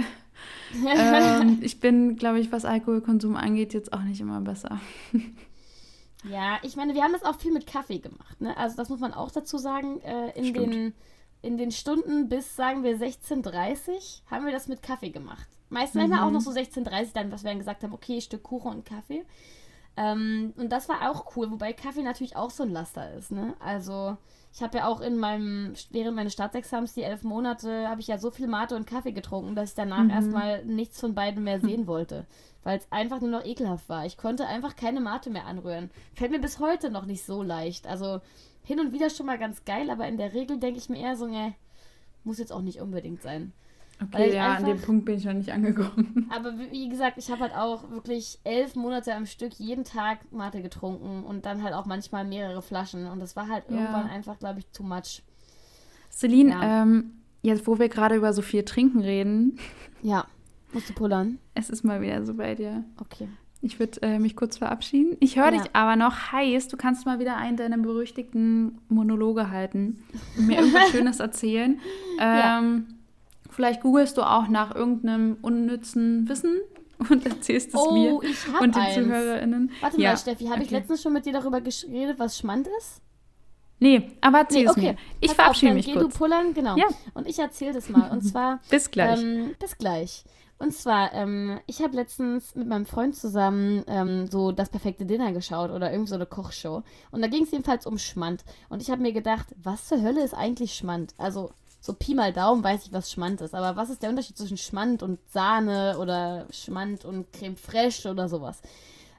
ähm, ich bin, glaube ich, was Alkoholkonsum angeht, jetzt auch nicht immer besser. Ja, ich meine, wir haben das auch viel mit Kaffee gemacht. Ne? Also das muss man auch dazu sagen. Äh, in, den, in den Stunden bis, sagen wir, 16.30 haben wir das mit Kaffee gemacht. Meistens mhm. auch noch so 16.30 dann, was wir dann gesagt haben, okay, Stück Kuchen und Kaffee. Ähm, und das war auch cool, wobei Kaffee natürlich auch so ein Laster ist. Ne? Also ich habe ja auch in meinem, während meines Staatsexamens, die elf Monate, habe ich ja so viel Mate und Kaffee getrunken, dass ich danach mhm. erstmal nichts von beiden mehr sehen wollte weil es einfach nur noch ekelhaft war. Ich konnte einfach keine Mate mehr anrühren. Fällt mir bis heute noch nicht so leicht. Also hin und wieder schon mal ganz geil, aber in der Regel denke ich mir eher so, ne, muss jetzt auch nicht unbedingt sein. Okay, ja, einfach, an dem Punkt bin ich noch nicht angekommen. Aber wie gesagt, ich habe halt auch wirklich elf Monate am Stück jeden Tag Mate getrunken und dann halt auch manchmal mehrere Flaschen. Und das war halt ja. irgendwann einfach, glaube ich, too much. Celine, ja. ähm, jetzt wo wir gerade über so viel Trinken reden. Ja. Musst du pullern? Es ist mal wieder so bei dir. Okay. Ich würde äh, mich kurz verabschieden. Ich höre ja. dich aber noch heiß. Du kannst mal wieder einen deiner berüchtigten Monologe halten und mir irgendwas Schönes erzählen. Ähm, ja. Vielleicht googelst du auch nach irgendeinem unnützen Wissen und erzählst es oh, mir und den eins. ZuhörerInnen. Warte ja. mal, Steffi, habe okay. ich letztens schon mit dir darüber geredet, was Schmand ist? Nee, aber erzähl nee, okay. es mir. Ich Pass verabschiede auf, mich geh kurz. du pullern, genau. Ja. Und ich erzähle das mal. Und zwar... bis gleich. Ähm, bis gleich. Und zwar, ähm, ich habe letztens mit meinem Freund zusammen ähm, so das perfekte Dinner geschaut oder irgend so eine Kochshow. Und da ging es jedenfalls um Schmand. Und ich habe mir gedacht, was zur Hölle ist eigentlich Schmand? Also, so Pi mal Daumen weiß ich, was Schmand ist. Aber was ist der Unterschied zwischen Schmand und Sahne oder Schmand und Creme Fraiche oder sowas?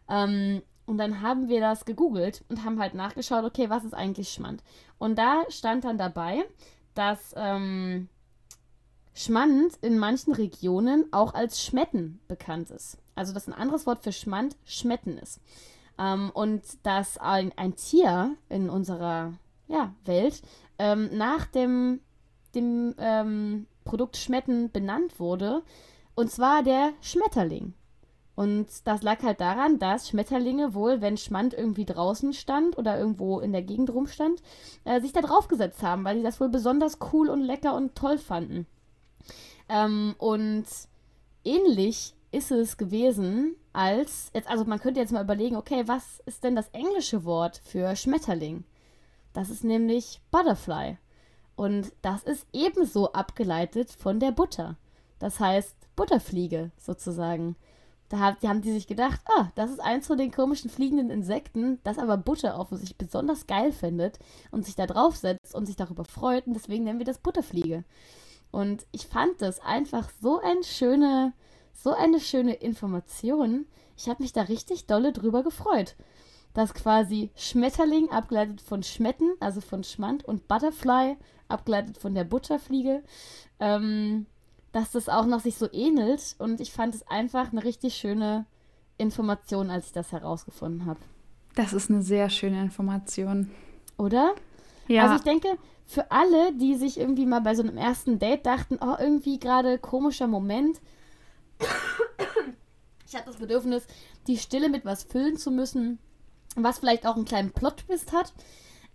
Ähm, und dann haben wir das gegoogelt und haben halt nachgeschaut, okay, was ist eigentlich Schmand? Und da stand dann dabei, dass ähm, Schmand in manchen Regionen auch als Schmetten bekannt ist. Also dass ein anderes Wort für Schmand Schmetten ist. Ähm, und dass ein, ein Tier in unserer ja, Welt ähm, nach dem, dem ähm, Produkt Schmetten benannt wurde. Und zwar der Schmetterling. Und das lag halt daran, dass Schmetterlinge wohl, wenn Schmand irgendwie draußen stand oder irgendwo in der Gegend rumstand, äh, sich da draufgesetzt haben, weil sie das wohl besonders cool und lecker und toll fanden. Ähm, und ähnlich ist es gewesen, als jetzt, also man könnte jetzt mal überlegen, okay, was ist denn das englische Wort für Schmetterling? Das ist nämlich Butterfly. Und das ist ebenso abgeleitet von der Butter. Das heißt Butterfliege sozusagen. Da hat, haben die sich gedacht, ah, das ist eins von den komischen fliegenden Insekten, das aber Butter offensichtlich besonders geil findet und sich da draufsetzt und sich darüber freut und deswegen nennen wir das Butterfliege. Und ich fand das einfach so eine schöne, so eine schöne Information. Ich habe mich da richtig dolle drüber gefreut. Dass quasi Schmetterling abgeleitet von Schmetten, also von Schmand, und Butterfly abgeleitet von der Butterfliege, ähm, dass das auch noch sich so ähnelt. Und ich fand es einfach eine richtig schöne Information, als ich das herausgefunden habe. Das ist eine sehr schöne Information. Oder? Ja. Also ich denke, für alle, die sich irgendwie mal bei so einem ersten Date dachten, oh, irgendwie gerade komischer Moment. ich habe das Bedürfnis, die Stille mit was füllen zu müssen, was vielleicht auch einen kleinen Plot-Twist hat.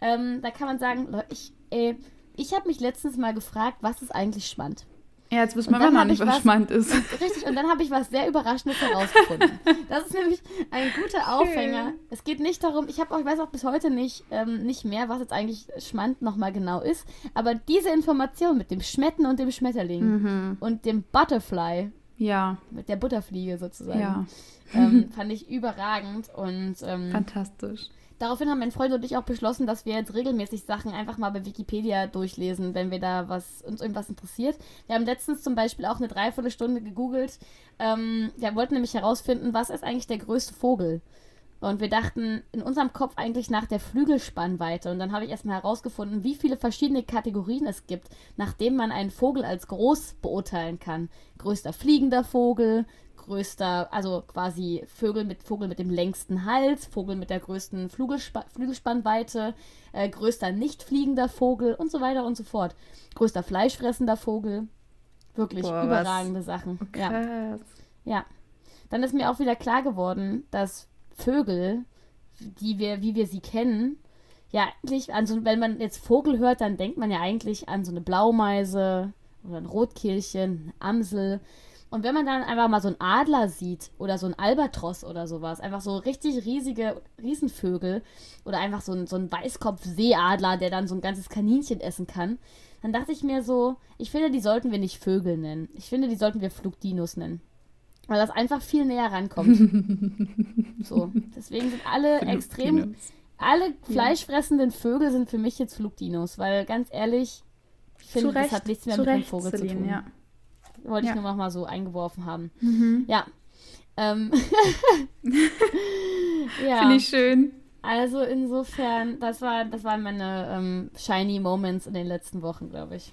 Ähm, da kann man sagen, ich, äh, ich habe mich letztens mal gefragt, was ist eigentlich Schmand? Ja, jetzt wissen wir immer noch nicht, was, was Schmand ist. Richtig, und dann habe ich was sehr Überraschendes herausgefunden. Das ist nämlich ein guter Aufhänger. Es geht nicht darum, ich habe auch, ich weiß auch bis heute nicht, ähm, nicht mehr, was jetzt eigentlich Schmand nochmal genau ist, aber diese Information mit dem Schmetten und dem Schmetterling mhm. und dem Butterfly, ja. mit der Butterfliege sozusagen, ja. ähm, fand ich überragend und ähm, fantastisch. Daraufhin haben mein Freund und ich auch beschlossen, dass wir jetzt regelmäßig Sachen einfach mal bei Wikipedia durchlesen, wenn wir da was uns irgendwas interessiert. Wir haben letztens zum Beispiel auch eine Dreiviertelstunde gegoogelt. Ähm, wir wollten nämlich herausfinden, was ist eigentlich der größte Vogel? Und wir dachten in unserem Kopf eigentlich nach der Flügelspannweite. Und dann habe ich erstmal herausgefunden, wie viele verschiedene Kategorien es gibt, nachdem man einen Vogel als groß beurteilen kann. Größter fliegender Vogel, größter, also quasi Vögel mit Vogel mit dem längsten Hals, Vogel mit der größten Flügelspa Flügelspannweite, äh, größter nicht fliegender Vogel und so weiter und so fort. Größter fleischfressender Vogel. Wirklich Boah, überragende was? Sachen. Krass. Ja. ja. Dann ist mir auch wieder klar geworden, dass Vögel, die wir, wie wir sie kennen, ja eigentlich, also wenn man jetzt Vogel hört, dann denkt man ja eigentlich an so eine Blaumeise oder ein Rotkehlchen, Amsel. Und wenn man dann einfach mal so einen Adler sieht oder so ein Albatros oder sowas, einfach so richtig riesige Riesenvögel oder einfach so ein, so ein Weißkopf-Seeadler, der dann so ein ganzes Kaninchen essen kann, dann dachte ich mir so, ich finde, die sollten wir nicht Vögel nennen. Ich finde, die sollten wir Flugdinos nennen. Weil das einfach viel näher rankommt. so. Deswegen sind alle extrem. Alle fleischfressenden Vögel sind für mich jetzt Flugdinos, weil ganz ehrlich, ich finde, das hat nichts mehr mit dem Vogel zu tun. Ja. Wollte ja. ich nur noch mal so eingeworfen haben. Mhm. Ja. Ähm. ja. Finde ich schön. Also insofern, das war, das waren meine ähm, shiny Moments in den letzten Wochen, glaube ich.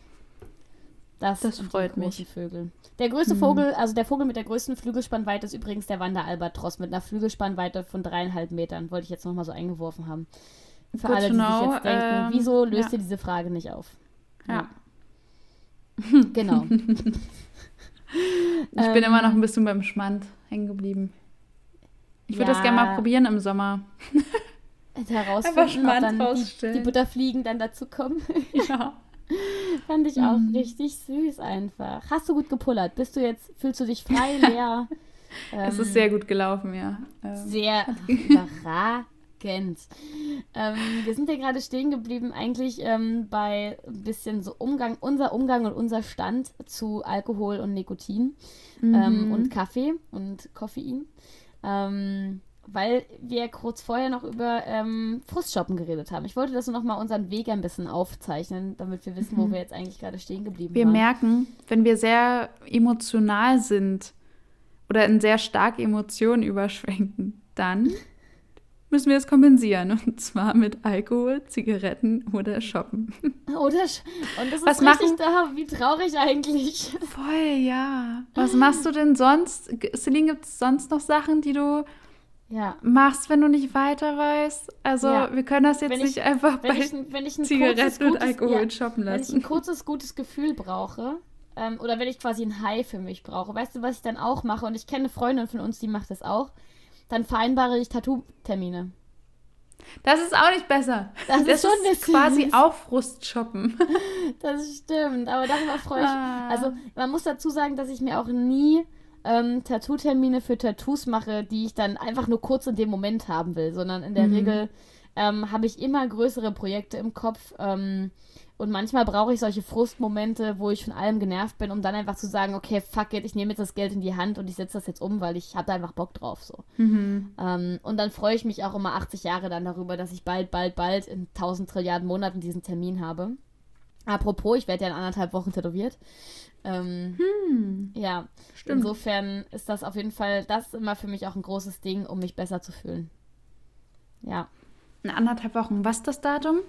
Das, das freut mich. Vögel. Der größte mhm. Vogel, also der Vogel mit der größten Flügelspannweite ist übrigens der Wanderalbatros mit einer Flügelspannweite von dreieinhalb Metern. Wollte ich jetzt nochmal so eingeworfen haben. Für Good alle, die sich jetzt denken, ähm, wieso löst ja. ihr diese Frage nicht auf? Genau. ich bin immer noch ein bisschen beim Schmand hängen geblieben. Ich würde ja. das gerne mal probieren im Sommer. Herausfinden, ob dann die, die Butterfliegen dann dazu kommen. ja. Fand ich auch mhm. richtig süß einfach. Hast du gut gepullert? Bist du jetzt, fühlst du dich frei, leer? ähm, es ist sehr gut gelaufen, ja. Ähm. Sehr überragend. Ähm, wir sind ja gerade stehen geblieben, eigentlich ähm, bei ein bisschen so Umgang, unser Umgang und unser Stand zu Alkohol und Nikotin ähm, mhm. und Kaffee und Koffein. Ähm, weil wir kurz vorher noch über ähm, Frustshoppen geredet haben. Ich wollte das nur noch mal unseren Weg ein bisschen aufzeichnen, damit wir wissen, wo mhm. wir jetzt eigentlich gerade stehen geblieben wir waren. Wir merken, wenn wir sehr emotional sind oder in sehr stark Emotionen überschwenken, dann müssen wir es kompensieren. Und zwar mit Alkohol, Zigaretten oder Shoppen. Oder und das ist Was richtig machen? da, wie traurig eigentlich. Voll, ja. Was machst du denn sonst? Celine, gibt es sonst noch Sachen, die du ja. machst, wenn du nicht weiter weißt. Also ja. wir können das jetzt ich, nicht einfach bei ich, wenn ich Zigaretten kurzes, und Alkohol ja, shoppen lassen. Wenn ich ein kurzes, gutes Gefühl brauche ähm, oder wenn ich quasi ein High für mich brauche, weißt du, was ich dann auch mache? Und ich kenne eine Freundin von uns, die macht das auch. Dann vereinbare ich Tattoo-Termine. Das ist auch nicht besser. Das, das ist schon ist quasi auch Frustshoppen. Das stimmt, aber darüber freue ich. Ah. Also man muss dazu sagen, dass ich mir auch nie ähm, Tattoo-Termine für Tattoos mache, die ich dann einfach nur kurz in dem Moment haben will, sondern in der mhm. Regel ähm, habe ich immer größere Projekte im Kopf. Ähm, und manchmal brauche ich solche Frustmomente, wo ich von allem genervt bin, um dann einfach zu sagen, okay, fuck it, ich nehme jetzt das Geld in die Hand und ich setze das jetzt um, weil ich habe da einfach Bock drauf. So. Mhm. Ähm, und dann freue ich mich auch immer 80 Jahre dann darüber, dass ich bald, bald, bald in 1000 Trilliarden Monaten diesen Termin habe. Apropos, ich werde ja in anderthalb Wochen tätowiert. Ähm, hm. Ja, Stimmt. insofern ist das auf jeden Fall, das immer für mich auch ein großes Ding, um mich besser zu fühlen. Ja. In anderthalb Wochen. Was ist das Datum?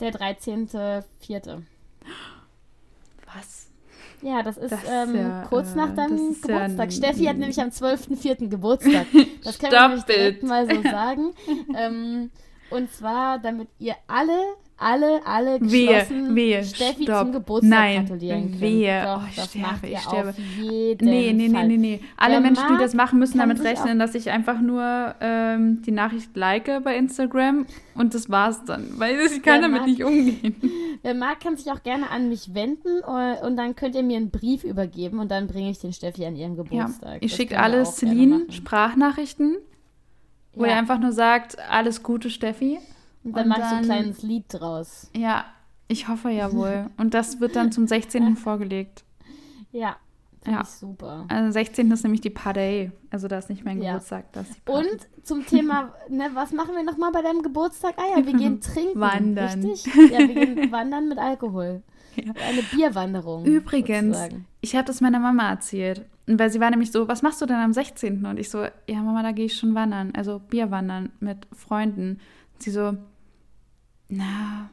Der 13.04. Was? Ja, das ist das ähm, ja, kurz nach äh, deinem Geburtstag. Ja Steffi hat nämlich am 12.04. Geburtstag. Das wir direkt mal so sagen. ähm, und zwar, damit ihr alle alle, alle geschlossen wehe, wehe, Steffi stopp. zum Geburtstag Nein, gratulieren können. Wehe, Doch, oh, ich sterbe, ihr ich sterbe. Nee, nee, nee, nee, nee. Alle Wer Menschen, mag, die das machen, müssen damit rechnen, dass ich einfach nur ähm, die Nachricht like bei Instagram und das war's dann, weil ich kann damit mag, nicht umgehen. Wer mag, kann sich auch gerne an mich wenden äh, und dann könnt ihr mir einen Brief übergeben und dann bringe ich den Steffi an ihrem Geburtstag. Ja, ich schicke alles Celine Sprachnachrichten, wo ja. er einfach nur sagt, alles Gute, Steffi. Und dann machst du ein kleines Lied draus. Ja, ich hoffe ja wohl. Und das wird dann zum 16. vorgelegt. Ja, Finde ja. ich super. Also 16. ist nämlich die Party. Also da ist nicht mein ja. Geburtstag, das. Und zum Thema, ne, was machen wir nochmal bei deinem Geburtstag? Ah ja, wir gehen trinken. Wandern. Richtig? Ja, wir gehen wandern mit Alkohol. Ja. Eine Bierwanderung. Übrigens, sozusagen. ich habe das meiner Mama erzählt. Weil sie war nämlich so, was machst du denn am 16.? Und ich so, ja Mama, da gehe ich schon wandern. Also Bierwandern mit Freunden. Und sie so, na,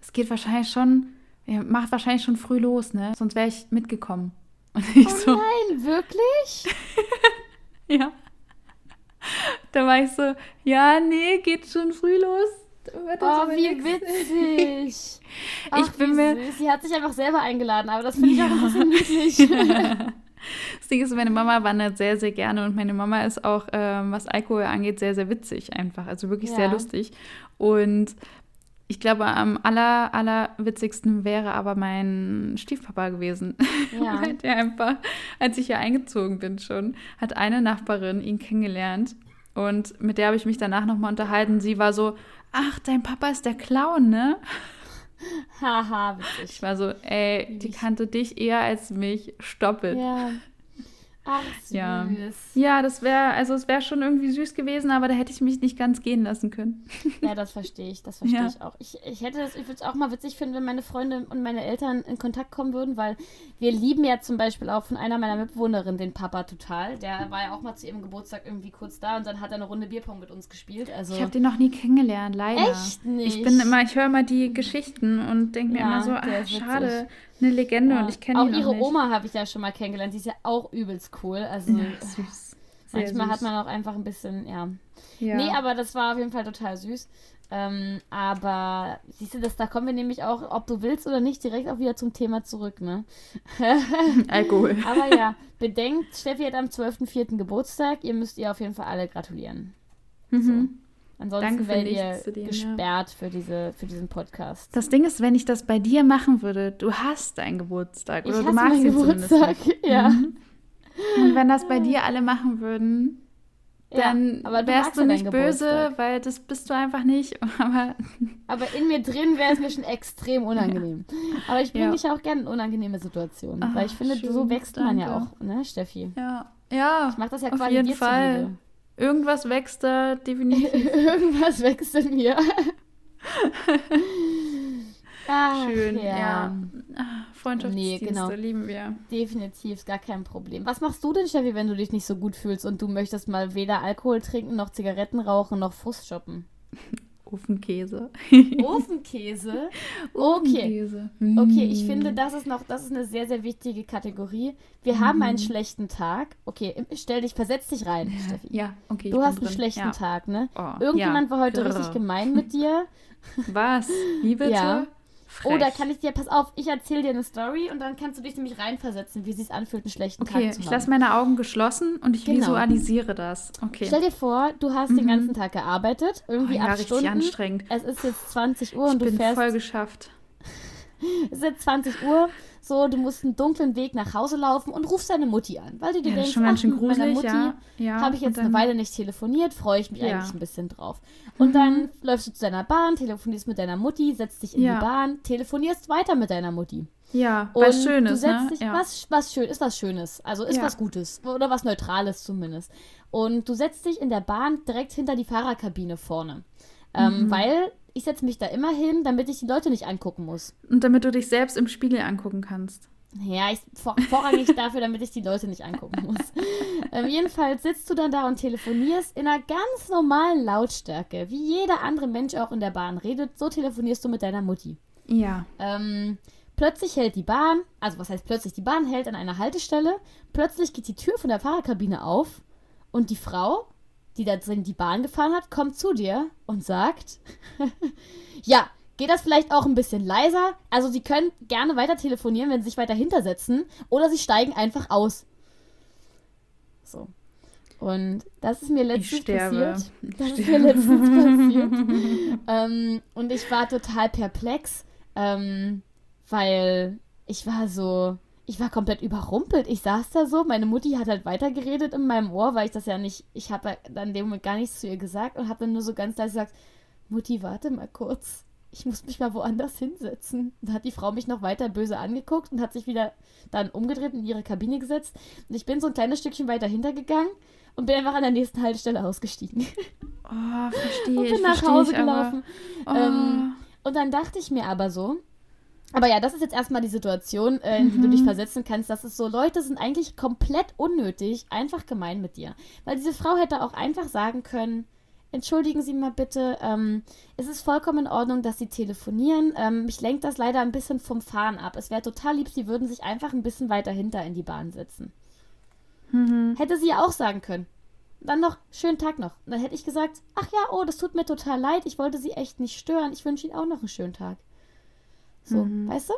es geht wahrscheinlich schon, ja, macht wahrscheinlich schon früh los, ne? Sonst wäre ich mitgekommen. Und ich oh so, nein, wirklich? ja. Da war ich so, ja, nee, geht schon früh los. Oh, wie witzig. Ach, ich bin mir. Süß. Sie hat sich einfach selber eingeladen, aber das finde ich ja. auch ein bisschen niedlich. das Ding ist, meine Mama wandert sehr, sehr gerne und meine Mama ist auch, ähm, was Alkohol angeht, sehr, sehr witzig einfach. Also wirklich ja. sehr lustig. Und ich glaube, am aller, aller witzigsten wäre aber mein Stiefpapa gewesen. Ja. der einfach, als ich hier eingezogen bin schon, hat eine Nachbarin ihn kennengelernt. Und mit der habe ich mich danach nochmal unterhalten. Sie war so, ach, dein Papa ist der Clown, ne? Haha, witzig. Ich war so, ey, die kannte dich eher als mich. Stopp it. Ja. Ach, süß. Ja, ja das wäre, also es wäre schon irgendwie süß gewesen, aber da hätte ich mich nicht ganz gehen lassen können. Ja, das verstehe ich, das verstehe ja. ich auch. Ich, ich hätte das, ich würde es auch mal witzig finden, wenn meine Freunde und meine Eltern in Kontakt kommen würden, weil wir lieben ja zum Beispiel auch von einer meiner Mitbewohnerinnen den Papa total. Der war ja auch mal zu ihrem Geburtstag irgendwie kurz da und dann hat er eine Runde Bierpong mit uns gespielt. Also ich habe den noch nie kennengelernt, leider. Echt nicht? Ich bin immer, ich höre immer die Geschichten und denke mir ja, immer so, ach, schade eine Legende ja. und ich kenne ihn auch ihre nicht. Oma habe ich ja schon mal kennengelernt. Die ist ja auch übelst cool. Also ja, süß. Sehr manchmal süß. hat man auch einfach ein bisschen, ja. ja. Nee, aber das war auf jeden Fall total süß. Ähm, aber siehst du, das, da kommen wir nämlich auch, ob du willst oder nicht, direkt auch wieder zum Thema zurück, ne? Alkohol. aber ja, bedenkt, Steffi hat am 12.04. Geburtstag. Ihr müsst ihr auf jeden Fall alle gratulieren. Mhm. So. Ansonsten werdet ihr dir, gesperrt ja. für, diese, für diesen Podcast. Das Ding ist, wenn ich das bei dir machen würde, du hast deinen Geburtstag. Oder ich du magst ihn Geburtstag, ja. Mhm. Und wenn das bei dir alle machen würden, dann ja, wärst du nicht böse, weil das bist du einfach nicht. Aber, aber in mir drin wäre es mir schon extrem unangenehm. Ja. Aber ich bringe ja. dich auch gerne in unangenehme Situationen. Ach, weil ich finde, schön, so wächst danke. man ja auch, ne, Steffi? Ja. Ja. Ich mache das ja quasi jeden Fall. Zuliebe. Irgendwas wächst da definitiv. Irgendwas wächst in mir. Ach, Schön, ja. ja. Freundschaftsdienste nee, genau. lieben wir. Definitiv, gar kein Problem. Was machst du denn, Steffi, wenn du dich nicht so gut fühlst und du möchtest mal weder Alkohol trinken, noch Zigaretten rauchen, noch Frust shoppen? Ofenkäse. Ofenkäse? Okay. Okay, ich finde, das ist noch, das ist eine sehr, sehr wichtige Kategorie. Wir mm. haben einen schlechten Tag. Okay, stell dich, versetz dich rein, Steffi. Ja, okay. Du hast einen schlechten ja. Tag, ne? Oh, Irgendjemand ja. war heute Grrr. richtig gemein mit dir. Was? Wie bitte? Ja. Frech. Oder kann ich dir, pass auf, ich erzähle dir eine Story und dann kannst du dich nämlich reinversetzen, wie es sich anfühlt, einen schlechten okay, Tag zu haben. Okay, ich lasse meine Augen geschlossen und ich genau. visualisiere das. Okay. Stell dir vor, du hast mhm. den ganzen Tag gearbeitet, irgendwie oh, ja, acht Stunden. anstrengend. Es ist jetzt 20 Uhr und ich du bin fährst. voll geschafft. es ist jetzt 20 Uhr so, du musst einen dunklen Weg nach Hause laufen und rufst deine Mutti an, weil du dir ja, denkst, schon ganz schön gruselig, Mutti ja. ja habe ich jetzt eine Weile nicht telefoniert, freue ich mich ja. eigentlich ein bisschen drauf. Und mhm. dann läufst du zu deiner Bahn, telefonierst mit deiner Mutti, setzt dich in ja. die Bahn, telefonierst weiter mit deiner Mutti. Ja, und was Schönes, du setzt ne? Dich, ja. was, was schön, ist was Schönes, also ist was Gutes oder was Neutrales zumindest. Und du setzt dich in der Bahn direkt hinter die Fahrerkabine vorne. Ähm, mhm. Weil ich setze mich da immer hin, damit ich die Leute nicht angucken muss. Und damit du dich selbst im Spiegel angucken kannst. Ja, ich vor, vorrangig dafür, damit ich die Leute nicht angucken muss. ähm, jedenfalls sitzt du dann da und telefonierst in einer ganz normalen Lautstärke, wie jeder andere Mensch auch in der Bahn redet. So telefonierst du mit deiner Mutti. Ja. Ähm, plötzlich hält die Bahn, also was heißt plötzlich? Die Bahn hält an einer Haltestelle. Plötzlich geht die Tür von der Fahrerkabine auf und die Frau, die da drin die Bahn gefahren hat, kommt zu dir und sagt: Ja, Geht das vielleicht auch ein bisschen leiser? Also Sie können gerne weiter telefonieren, wenn Sie sich weiter hintersetzen. Oder Sie steigen einfach aus. So. Und das ist mir letztens passiert. Das ist mir letztens passiert. ähm, und ich war total perplex, ähm, weil ich war so, ich war komplett überrumpelt. Ich saß da so, meine Mutti hat halt weitergeredet in meinem Ohr, weil ich das ja nicht, ich habe dann in dem Moment gar nichts zu ihr gesagt und habe dann nur so ganz leise gesagt, Mutti, warte mal kurz. ich muss mich mal woanders hinsetzen. Da hat die Frau mich noch weiter böse angeguckt und hat sich wieder dann umgedreht und in ihre Kabine gesetzt. Und ich bin so ein kleines Stückchen weiter hintergegangen und bin einfach an der nächsten Haltestelle ausgestiegen. Oh, verstehe Und bin ich. nach Hause ich, gelaufen. Oh. Ähm, und dann dachte ich mir aber so, aber ja, das ist jetzt erstmal die Situation, äh, in die du dich versetzen kannst. Das ist so, Leute sind eigentlich komplett unnötig, einfach gemein mit dir. Weil diese Frau hätte auch einfach sagen können, entschuldigen Sie mal bitte, ähm, es ist vollkommen in Ordnung, dass Sie telefonieren. Ähm, mich lenkt das leider ein bisschen vom Fahren ab. Es wäre total lieb, Sie würden sich einfach ein bisschen weiter hinter in die Bahn setzen. Mhm. Hätte sie ja auch sagen können. Dann noch, schönen Tag noch. Und dann hätte ich gesagt, ach ja, oh, das tut mir total leid. Ich wollte sie echt nicht stören. Ich wünsche Ihnen auch noch einen schönen Tag. So, Mhm. weißt du?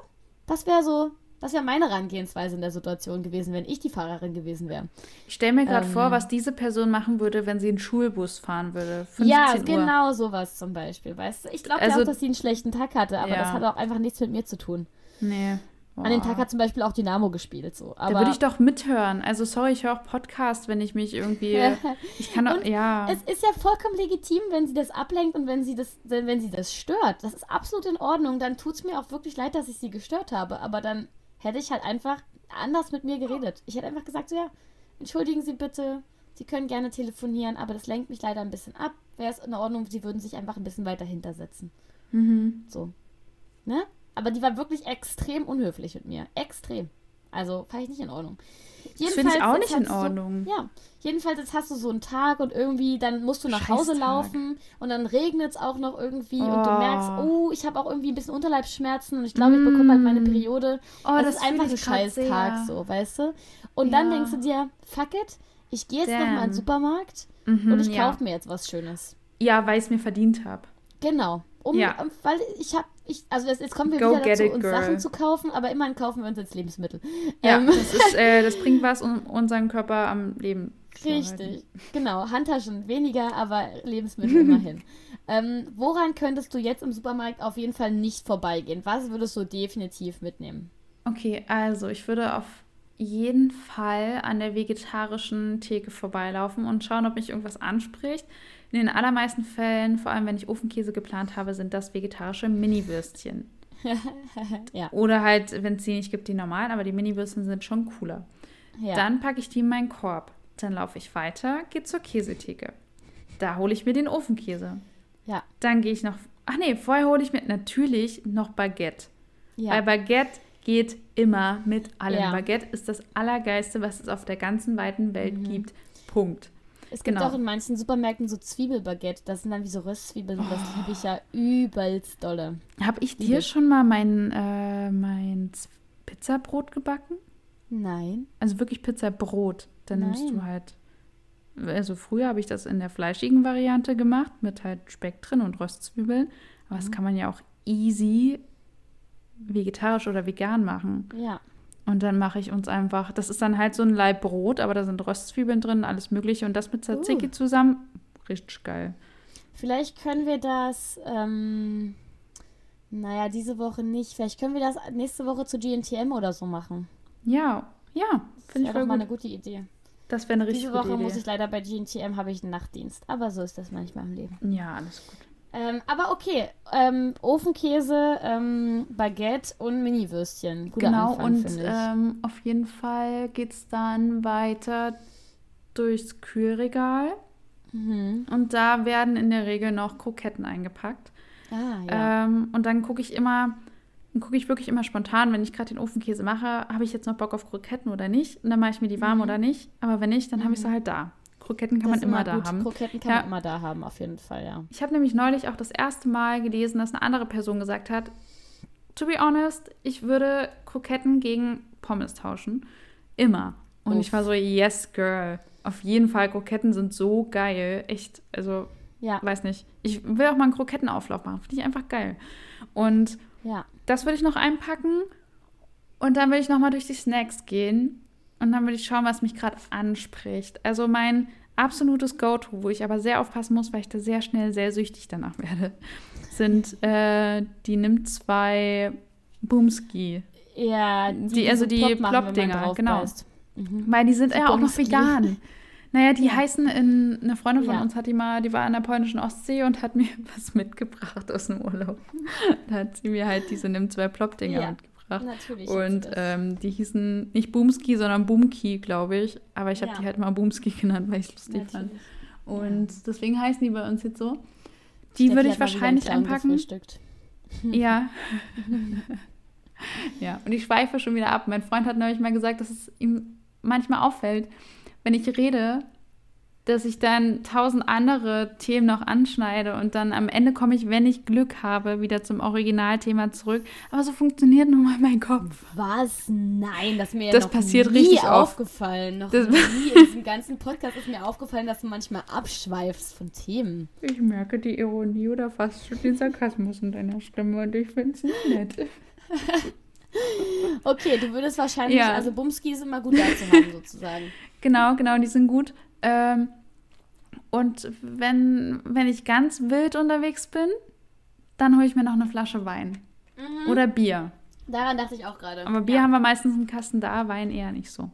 Das wäre so, das wäre meine Herangehensweise in der Situation gewesen, wenn ich die Fahrerin gewesen wäre. Ich stelle mir gerade Ähm. vor, was diese Person machen würde, wenn sie einen Schulbus fahren würde. 15 Ja, Uhr. genau sowas zum Beispiel, weißt du? Ich glaube Also- ja auch, dass sie einen schlechten Tag hatte, aber Ja. das hat auch einfach nichts mit mir zu tun. Nee. An dem Boah. Tag hat zum Beispiel auch Dynamo gespielt, so. Da Aber würde ich doch mithören. Also sorry, ich höre auch Podcast, wenn ich mich irgendwie. ich kann Und ja. Es ist ja vollkommen legitim, wenn sie das ablenkt und wenn sie das, wenn sie das stört. Das ist absolut in Ordnung. Dann tut es mir auch wirklich leid, dass ich sie gestört habe. Aber dann hätte ich halt einfach anders mit mir geredet. Ich hätte einfach gesagt, so ja, entschuldigen Sie bitte, Sie können gerne telefonieren, aber das lenkt mich leider ein bisschen ab. Wäre es in Ordnung, Sie würden sich einfach ein bisschen weiter hintersetzen. Mhm. So. Ne? Aber die war wirklich extrem unhöflich mit mir. Extrem. Also, fand ich nicht in Ordnung. Das finde ich auch nicht in Ordnung. ja, jedenfalls jetzt hast du so einen Tag und irgendwie, dann musst du nach Hause Scheißtag. laufen und dann regnet es auch noch irgendwie und du Oh. merkst, oh, ich habe auch irgendwie ein bisschen Unterleibsschmerzen und ich glaube, ich bekomme halt meine Mm. Periode. Oh, das, das ist einfach ein Scheißtag so, weißt du? Und dann Ja. denkst du dir, fuck it, ich gehe jetzt noch mal in den. Supermarkt Mhm, und ich ja. kaufe mir jetzt was Schönes. Ja, weil ich es mir verdient habe. Genau. Um, Ja. um, weil ich habe, ich, also jetzt, jetzt kommen wir Go wieder dazu, it, uns girl. Sachen zu kaufen, aber immerhin kaufen wir uns jetzt Lebensmittel. Ja, Ähm, das, ist, äh, das bringt was, um unseren Körper am Leben zu Richtig, halten. genau. Handtaschen weniger, aber Lebensmittel immerhin. Ähm, woran könntest du jetzt im Supermarkt auf jeden Fall nicht vorbeigehen? Was würdest du definitiv mitnehmen? Okay, also ich würde auf jeden Fall an der vegetarischen Theke vorbeilaufen und schauen, ob mich irgendwas anspricht. In den allermeisten Fällen, vor allem wenn ich Ofenkäse geplant habe, sind das vegetarische Mini-Würstchen. ja, Oder halt, wenn es die nicht gibt, die normalen, aber die Mini-Würstchen sind schon cooler. ja. Dann packe ich die in meinen Korb. Dann laufe ich weiter, gehe zur Käsetheke. Da hole ich mir den Ofenkäse. ja, Dann gehe ich noch. Ach nee, vorher hole ich mir natürlich noch Baguette. ja. Weil Baguette geht immer mit allem. Ja. Baguette ist das Allergeiste, was es auf der ganzen weiten Welt gibt. Punkt. Es gibt genau. auch in manchen Supermärkten so Zwiebelbaguette. Das sind dann wie so Röstzwiebeln und das liebe ich ja übelst dolle. Habe ich dir schon mal mein, äh, mein Pizzabrot gebacken? Nein. Also wirklich Pizzabrot. Dann nimmst du Nein. halt. Also früher habe ich das in der fleischigen Variante gemacht, mit halt Speck drin und Röstzwiebeln. Aber Mhm. das kann man ja auch easy vegetarisch oder vegan machen. Ja. Und dann mache ich uns einfach, das ist dann halt so ein Laib Brot, aber da sind Röstzwiebeln drin, alles mögliche und das mit Tzatziki Uh. zusammen. Richtig geil. Vielleicht können wir das, ähm, naja, diese Woche nicht. Vielleicht können wir das nächste Woche zu GNTM oder so machen. Ja, ja, finde ich voll doch mal eine gut. gute Idee. Das wäre eine richtig Diese Woche gute muss ich leider bei GNTM habe ich einen Nachtdienst. Aber so ist das manchmal im Leben. ja, alles gut. Ähm, aber okay, ähm, Ofenkäse, ähm, Baguette und Mini-Würstchen. Guter genau, Anfang, und ähm, auf jeden Fall geht es dann weiter durchs Kühlregal. mhm. Und da werden in der Regel noch Kroketten eingepackt. Ah, ja. Ähm, und dann gucke ich immer, dann gucke ich wirklich immer spontan, wenn ich gerade den Ofenkäse mache, habe ich jetzt noch Bock auf Kroketten oder nicht? Und dann mache ich mir die warm oder nicht. Aber wenn nicht, dann habe ich sie halt da. Kroketten kann. Das man ist immer da gut. haben. Kroketten kann Ja. man immer da haben, auf jeden Fall, ja. Ich habe nämlich neulich auch das erste Mal gelesen, dass eine andere Person gesagt hat, to be honest, ich würde Kroketten gegen Pommes tauschen. Immer. Und Uff. ich war so, yes, girl. Auf jeden Fall, Kroketten sind so geil. Echt, also, Ja, weiß nicht. Ich will auch mal einen Krokettenauflauf machen. Finde ich einfach geil. Und ja. das würde ich noch einpacken. Und dann will ich noch mal durch die Snacks gehen. Und dann will ich schauen, was mich gerade anspricht. Also mein absolutes Go-To, wo ich aber sehr aufpassen muss, weil ich da sehr schnell sehr süchtig danach werde, sind äh, die Nimm 2 Boomski. Ja, Die- also die Plop wenn man Plop-Dinger, drauf genau. Mhm. Weil die sind Die ja auch noch vegan. Naja, die ja. heißen in, eine Freundin von ja. uns hat die mal, die war an der polnischen Ostsee und hat mir was mitgebracht aus dem Urlaub. da hat sie mir halt diese nimm zwei Plop-Dinger ja. mitgebracht. Natürlich. Und ähm, die hießen nicht Boomski, sondern Boomki, glaube ich. Aber ich habe die halt mal Boomski genannt, weil ich es lustig Natürlich. fand. Und deswegen heißen die bei uns jetzt so. Die würde ich wahrscheinlich einpacken. Ja. ja, und ich schweife schon wieder ab. Mein Freund hat neulich mal gesagt, dass es ihm manchmal auffällt, wenn ich rede, dass ich dann tausend andere Themen noch anschneide und dann am Ende komme ich, wenn ich Glück habe, wieder zum Originalthema zurück. Aber so funktioniert nun mal mein Kopf. Was? Nein, das ist mir das ja noch passiert nie richtig aufgefallen. Noch das nie in diesem ganzen Podcast ist mir aufgefallen, dass du manchmal abschweifst von Themen. Ich merke die Ironie oder fast schon den Sarkasmus in deiner Stimme und ich finde es nicht nett. okay, du würdest wahrscheinlich, ja. also Bumski ist immer gut da zu haben, sozusagen. Genau, genau, die sind gut. Ähm, und wenn, wenn ich ganz wild unterwegs bin, dann hole ich mir noch eine Flasche Wein. Mhm. Oder Bier. Daran dachte ich auch gerade. Aber Bier ja. haben wir meistens einen Kasten da, Wein eher nicht so.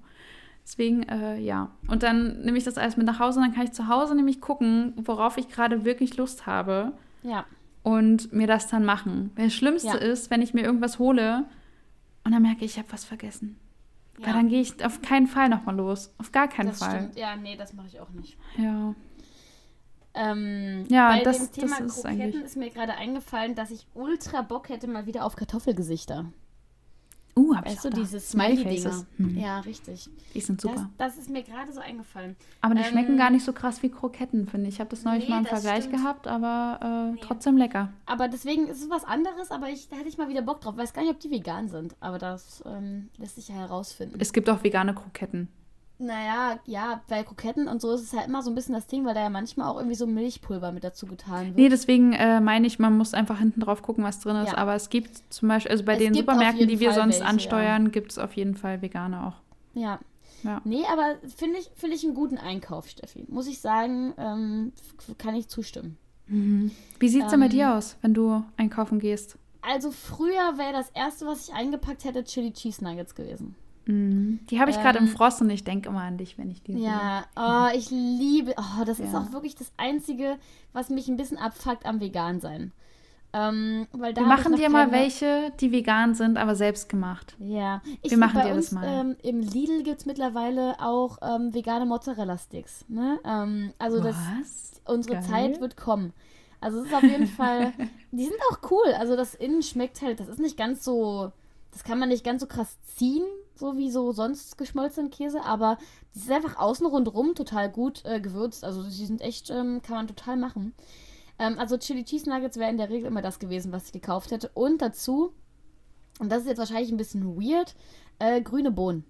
Deswegen, äh, ja. Und dann nehme ich das alles mit nach Hause und dann kann ich zu Hause nämlich gucken, worauf ich gerade wirklich Lust habe. Ja. Und mir das dann machen. Das Schlimmste ja. ist, wenn ich mir irgendwas hole und dann merke ich, ich habe was vergessen. Ja. Weil dann gehe ich auf keinen Fall nochmal los. Auf gar keinen das Fall. Stimmt. Ja, nee, das mache ich auch nicht. Ja. Ähm, ja, bei das, dem Thema das ist Kroketten ist mir gerade eingefallen, dass ich ultra Bock hätte mal wieder auf Kartoffelgesichter. Uh, hab weißt ich du, diese Smiley-Dinger. Hm. Ja, richtig. Die sind super. Das, das ist mir gerade so eingefallen. Aber die ähm, schmecken gar nicht so krass wie Kroketten, finde ich. Ich habe das neulich nee, mal im Vergleich stimmt. gehabt, aber äh, nee. trotzdem lecker. Aber deswegen ist es was anderes, aber ich, da hätte ich mal wieder Bock drauf. Weiß gar nicht, ob die vegan sind, aber das ähm, lässt sich ja herausfinden. Es gibt auch vegane Kroketten. Naja, ja, bei Kroketten und so ist es halt immer so ein bisschen das Ding, weil da ja manchmal auch irgendwie so Milchpulver mit dazu getan wird. Nee, deswegen äh, meine ich, man muss einfach hinten drauf gucken, was drin ist. Ja. Aber es gibt zum Beispiel, also bei es den Supermärkten, die wir Fall sonst welche, ansteuern, ja. gibt es auf jeden Fall vegane auch. Ja. ja. Nee, aber finde ich, find ich einen guten Einkauf, Steffi. Muss ich sagen, ähm, kann ich zustimmen. Mhm. Wie sieht es ähm, denn bei dir aus, wenn du einkaufen gehst? Also früher wäre das erste, was ich eingepackt hätte, Chili Cheese Nuggets gewesen. Mhm. Die habe ich gerade ähm, im Frost und ich denke immer an dich, wenn ich die sehe. Ja, oh, ich liebe. Oh, das ja. ist auch wirklich das Einzige, was mich ein bisschen abfuckt am Vegan-Sein. Ähm, weil da Wir machen dir mal welche, die vegan sind, aber selbst gemacht. Ja, ich Wir machen dir uns, das mal. Ähm, Im Lidl gibt es mittlerweile auch ähm, vegane Mozzarella-Sticks. Ne? Ähm, also das, unsere Geil. Zeit wird kommen. Also es ist auf jeden Fall, die sind auch cool. Also das Innen schmeckt halt, das ist nicht ganz so, das kann man nicht ganz so krass ziehen, so wie so sonst geschmolzenen Käse, aber die sind einfach außen rundrum total gut äh, gewürzt. Also die sind echt, ähm, kann man total machen. Ähm, also Chili Cheese Nuggets wäre in der Regel immer das gewesen, was ich gekauft hätte. Und dazu, und das ist jetzt wahrscheinlich ein bisschen weird, äh, grüne Bohnen.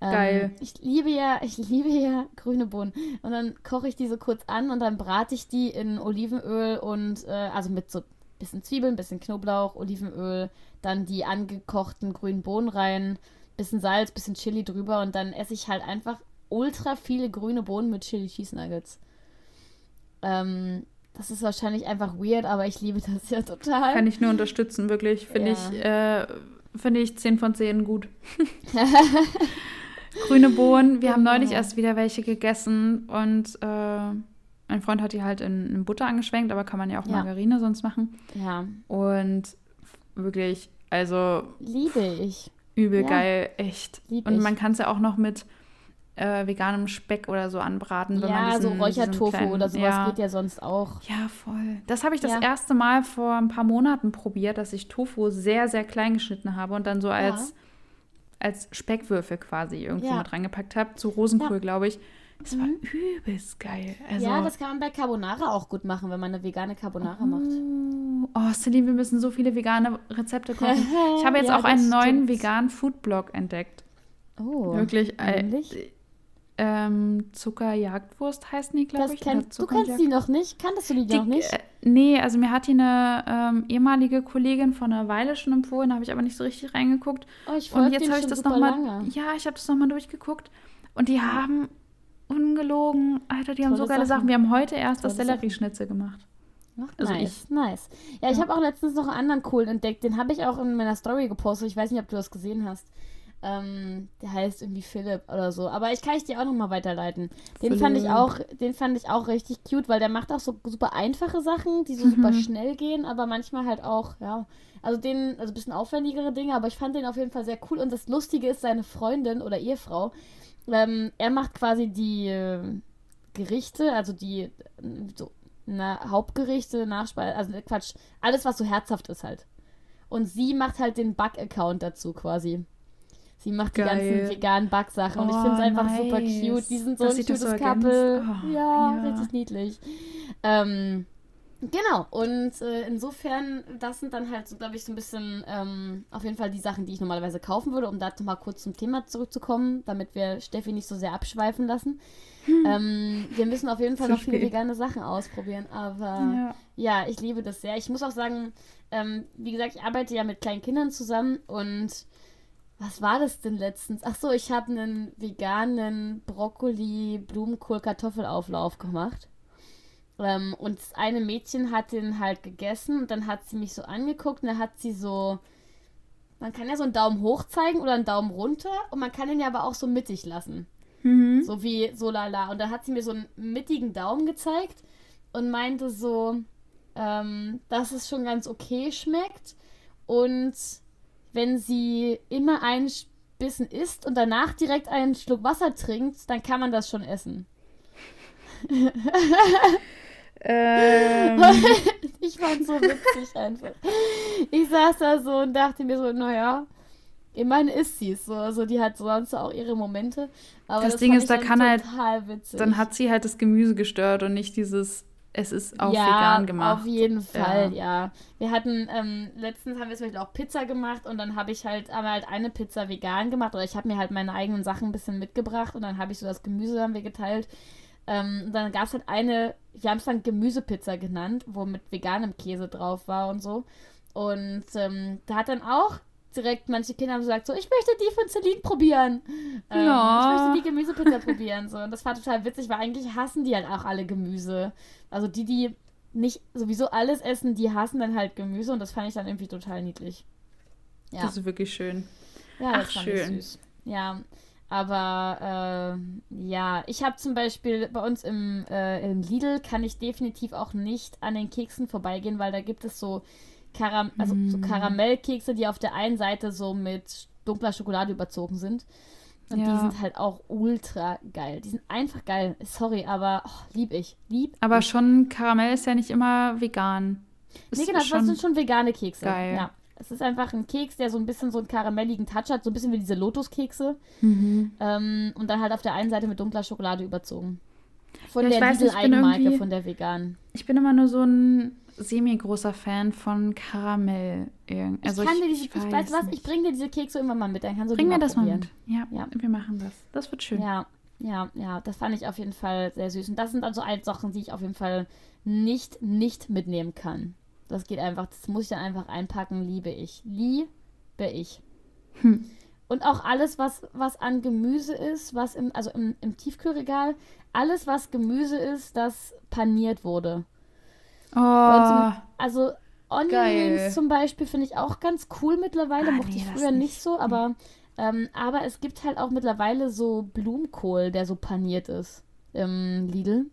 Ähm, Geil. Ich liebe ja, ich liebe ja grüne Bohnen. Und dann koche ich die so kurz an und dann brate ich die in Olivenöl und äh, also mit so bisschen Zwiebeln, bisschen Knoblauch, Olivenöl, dann die angekochten grünen Bohnen rein, bisschen Salz, bisschen Chili drüber und dann esse ich halt einfach ultra viele grüne Bohnen mit Chili Cheese Nuggets. Ähm, das ist wahrscheinlich einfach weird, aber ich liebe das ja total. Kann ich nur unterstützen, wirklich. Finde ja. ich, äh, finde ich 10 von 10 gut. Grüne Bohnen. Wir haben neulich erst wieder welche gegessen und äh, mein Freund hat die halt in, in, Butter angeschwenkt, aber kann man ja auch ja. Margarine sonst machen. Ja. Und wirklich, also. Liebe ich. Übel ja. geil, echt. Lieb und man kann es ja auch noch mit äh, veganem Speck oder so anbraten. Wenn ja, man diesen, so Räuchertofu oder sowas ja. geht ja sonst auch. Ja, voll. Das habe ich das ja. erste Mal vor ein paar Monaten probiert, dass ich Tofu sehr, sehr klein geschnitten habe und dann so als, als Speckwürfel quasi irgendwie mit reingepackt habe. Zu Rosenkohl, glaube ich. Das war mhm. übelst geil. Also, ja, das kann man bei Carbonara auch gut machen, wenn man eine vegane Carbonara oh. macht. Oh, Celine, wir müssen so viele vegane Rezepte kochen. Ich habe jetzt ja, auch einen neuen veganen Foodblog entdeckt. Oh. Wirklich. Äh, ähm, Zuckerjagdwurst heißt die, glaube ich. Kenn, du kennst die noch nicht? Kanntest du die, die noch nicht? Äh, nee, also mir hat die eine ähm, ehemalige Kollegin von einer Weile schon empfohlen, habe ich aber nicht so richtig reingeguckt. Oh, ich Und jetzt habe ich das nochmal. Ja, ich habe das nochmal durchgeguckt. Und die haben Ungelogen. Alter, die haben so geile Sachen. Sachen. Wir haben heute erst Tolle das Sellerieschnitzel gemacht. Ach, also nice, ich. nice. Ja, ich ja. habe auch letztens noch einen anderen coolen entdeckt. Den habe ich auch in meiner Story gepostet. Ich weiß nicht, ob du das gesehen hast. Ähm, der heißt irgendwie Philipp oder so. Aber ich kann ich dir auch nochmal weiterleiten. Den Philipp. fand ich auch, den fand ich auch richtig cute, weil der macht auch so super einfache Sachen, die so mhm. super schnell gehen, aber manchmal halt auch, ja. Also den, also ein bisschen aufwendigere Dinge, aber ich fand den auf jeden Fall sehr cool. Und das Lustige ist, seine Freundin oder Ehefrau, ähm, er macht quasi die äh, Gerichte, also die so, na, Hauptgerichte, Nachspeise, also Quatsch, alles, was so herzhaft ist halt. Und sie macht halt den Bug-Account dazu quasi. Sie macht Geil. die ganzen veganen Backsachen. Oh, und ich finde es einfach nice. super cute. Die sind so das ein cutes so Couple. Oh, ja, ja, richtig niedlich. Ähm, genau. Und äh, insofern, das sind dann halt so, glaube ich, so ein bisschen ähm, auf jeden Fall die Sachen, die ich normalerweise kaufen würde, um da nochmal kurz zum Thema zurückzukommen, damit wir Steffi nicht so sehr abschweifen lassen. Hm. Ähm, wir müssen auf jeden Fall Zu noch viele vegane Sachen ausprobieren. Aber ja. ja. ich liebe das sehr. Ich muss auch sagen, ähm, wie gesagt, ich arbeite ja mit kleinen Kindern zusammen und was war das denn letztens? Ach so, ich habe einen veganen Brokkoli, Blumenkohl, Kartoffelauflauf gemacht. Ähm, und das eine Mädchen hat den halt gegessen und dann hat sie mich so angeguckt und dann hat sie so. Man kann ja so einen Daumen hoch zeigen oder einen Daumen runter und man kann den ja aber auch so mittig lassen. Mhm. So wie so lala. Und dann hat sie mir so einen mittigen Daumen gezeigt und meinte so, ähm, dass es schon ganz okay schmeckt und wenn sie immer einen Bissen isst und danach direkt einen Schluck Wasser trinkt, dann kann man das schon essen. ähm. ich fand so witzig einfach. Ich saß da so und dachte mir so, naja, immerhin ist sie es so. Also die hat sonst auch ihre Momente. Aber das, das Ding ist, da kann halt, witzig. dann hat sie halt das Gemüse gestört und nicht dieses es ist auch ja, vegan gemacht. Auf jeden Fall, ja. ja. Wir hatten, ähm, letztens haben wir zum Beispiel auch Pizza gemacht und dann habe ich halt, aber halt eine Pizza vegan gemacht oder ich habe mir halt meine eigenen Sachen ein bisschen mitgebracht und dann habe ich so das Gemüse haben wir geteilt. Ähm, und dann gab es halt eine, wir haben es dann Gemüsepizza genannt, wo mit veganem Käse drauf war und so. Und ähm, da hat dann auch direkt, manche Kinder haben gesagt, so, ich möchte die von Celine probieren. Ähm, ja. Ich möchte die Gemüsepizza probieren. So. Und das war total witzig, weil eigentlich hassen die halt auch alle Gemüse. Also die, die nicht sowieso alles essen, die hassen dann halt Gemüse und das fand ich dann irgendwie total niedlich. Ja. Das ist wirklich schön. Ja, das Ach, fand schön. ich süß. Ja, aber äh, ja, ich habe zum Beispiel bei uns im, äh, im Lidl kann ich definitiv auch nicht an den Keksen vorbeigehen, weil da gibt es so Karam also mm. so Karamellkekse, die auf der einen Seite so mit dunkler Schokolade überzogen sind. Und ja. die sind halt auch ultra geil. Die sind einfach geil. Sorry, aber oh, lieb ich. Lieb. Aber ich. schon Karamell ist ja nicht immer vegan. Ist nee, genau, das sind schon vegane Kekse. Geil. Ja. Es ist einfach ein Keks, der so ein bisschen so einen karamelligen Touch hat, so ein bisschen wie diese Lotuskekse. Mhm. Ähm, und dann halt auf der einen Seite mit dunkler Schokolade überzogen. Von ja, der Lidl-Eigenmarke, von der veganen. Ich bin immer nur so ein semi-großer Fan von Karamell. Also ich kann dir diese, ich, weiß, weiß was, ich bringe dir diese Kekse immer mal mit, dann kannst du Bring mir das probieren. mal mit. Ja, ja, wir machen das. Das wird schön. Ja, ja, ja, das fand ich auf jeden Fall sehr süß. Und das sind also all Sachen, die ich auf jeden Fall nicht, nicht mitnehmen kann. Das geht einfach, das muss ich dann einfach einpacken, liebe ich. Liebe ich. Hm. Und auch alles, was, was an Gemüse ist, was im, also im, im Tiefkühlregal, alles, was Gemüse ist, das paniert wurde. Oh, also Onion Rings zum Beispiel finde ich auch ganz cool mittlerweile. Ah, Mochte nee, ich früher nicht. nicht so, aber, ähm, aber es gibt halt auch mittlerweile so Blumenkohl, der so paniert ist im Lidl.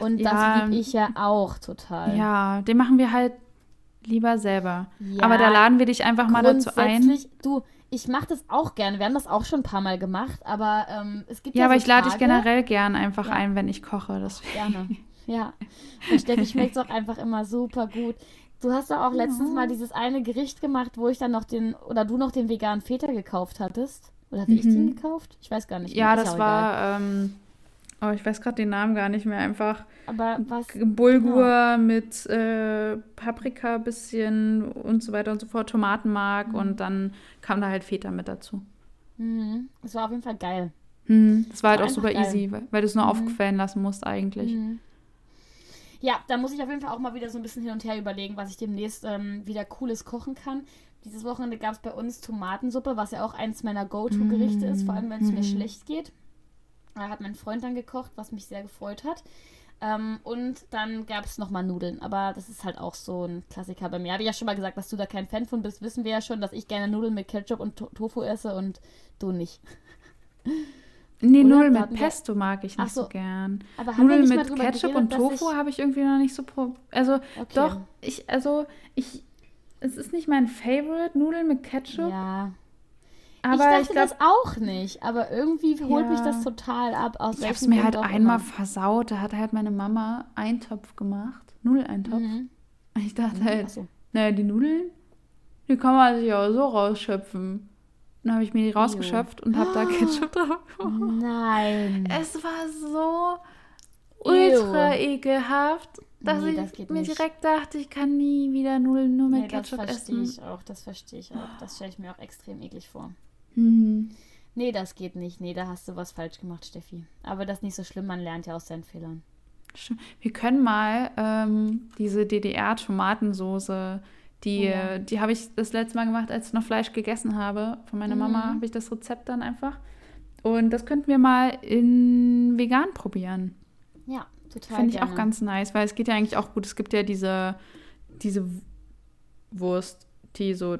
Und Ach, das ja, liebe ich ja auch total. Ja, den machen wir halt lieber selber. Ja, aber da laden wir dich einfach mal dazu ein. Du, ich mache das auch gerne. Wir haben das auch schon ein paar Mal gemacht, aber ähm, es gibt ja. Ja, aber so ich lade dich generell gern einfach ja. ein, wenn ich koche. Deswegen. Gerne. Ja. Und Steffi schmeckt es auch einfach immer super gut. Du hast doch auch letztens ja. mal dieses eine Gericht gemacht, wo ich dann noch den, oder du noch den veganen Feta gekauft hattest. Oder hatte mhm. ich den mhm. gekauft? Ich weiß gar nicht. Ja, das war, ähm, oh, ich weiß gerade den Namen gar nicht mehr. Einfach Aber was, Bulgur ja. mit äh, Paprika bisschen und so weiter und so fort, Tomatenmark mhm. und dann kam da halt Feta mit dazu. Mhm. Das war auf jeden Fall geil. Mhm. Das war halt auch super geil. easy, weil, weil du es nur mhm. aufquellen lassen musst eigentlich. Mhm. Ja, da muss ich auf jeden Fall auch mal wieder so ein bisschen hin und her überlegen, was ich demnächst ähm, wieder Cooles kochen kann. Dieses Wochenende gab es bei uns Tomatensuppe, was ja auch eins meiner Go-To-Gerichte ist, vor allem wenn es mir schlecht geht. Da hat mein Freund dann gekocht, was mich sehr gefreut hat. Ähm, und dann gab es nochmal Nudeln. Aber das ist halt auch so ein Klassiker bei mir. Habe ich ja schon mal gesagt, dass du da kein Fan von bist. Wissen wir ja schon, dass ich gerne Nudeln mit Ketchup und to Tofu esse und du nicht. Nee, Nudeln mit Pesto mag ich nicht so, so, gern. Aber Nudeln mit Ketchup geredet, und Tofu habe ich irgendwie noch nicht so. Also okay. doch, ich, also ich, es ist nicht mein Favorite, Nudeln mit Ketchup. Ja. Aber ich dachte ich glaub, das auch nicht, aber irgendwie holt ja. mich das total ab. Aus ich habe es mir halt einmal immer. versaut. Da hat halt meine Mama Eintopf gemacht, Nudeleintopf. Mhm. Ich dachte mhm, halt, so. naja, die Nudeln, die kann man sich auch so rausschöpfen. Dann habe ich mir die rausgeschöpft Ew. und habe da Ketchup drauf gemacht. Nein. Es war so ultra Ew. ekelhaft, dass nee, ich das mir nicht. direkt dachte, ich kann nie wieder Nudeln nur mit nee, Ketchup das essen. Das verstehe ich auch, das verstehe ich auch. Das stelle ich mir auch extrem eklig vor. Mhm. Nee, das geht nicht. Nee, da hast du was falsch gemacht, Steffi. Aber das ist nicht so schlimm, man lernt ja aus seinen Fehlern. Wir können mal ähm, diese DDR-Tomatensoße, die, ja. die habe ich das letzte Mal gemacht, als ich noch Fleisch gegessen habe. Von meiner mhm. Mama habe ich das Rezept dann einfach. Und das könnten wir mal in vegan probieren. Ja, total. Finde ich gerne. auch ganz nice, weil es geht ja eigentlich auch gut. Es gibt ja diese, diese Wurst, die so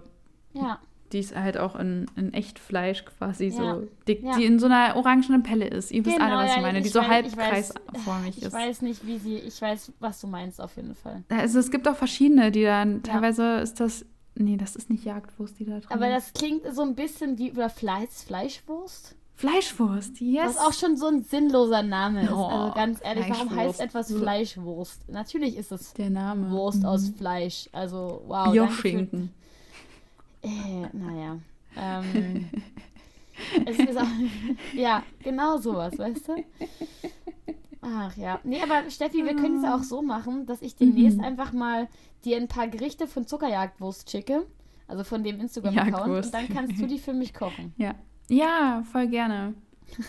ja die ist halt auch in, in Echtfleisch quasi ja. so dick, ja. die in so einer orangenen Pelle ist. Ihr wisst genau, alle, was ich meine, die so halbkreisförmig ist. Ich weiß nicht, wie sie, ich weiß, was du meinst auf jeden Fall. Also es gibt auch verschiedene, die dann, teilweise ist das, nee, das ist nicht Jagdwurst, die da drin Aber das klingt so ein bisschen wie, oder Fleisch, Fleischwurst? Fleischwurst, yes. Was auch schon so ein sinnloser Name ist. Oh, also ganz ehrlich, warum heißt etwas Fleischwurst? Natürlich ist es der Name. Wurst mhm. aus Fleisch. Also, wow. Bioschinken. Äh, naja. Ähm, es ist auch, ja, genau sowas, weißt du? Ach ja. Nee, aber Steffi, wir können es auch so machen, dass ich demnächst mhm. einfach mal dir ein paar Gerichte von Zuckerjagdwurst schicke. Also von dem Instagram-Account. Und dann kannst du die für mich kochen. Ja. Ja, voll gerne.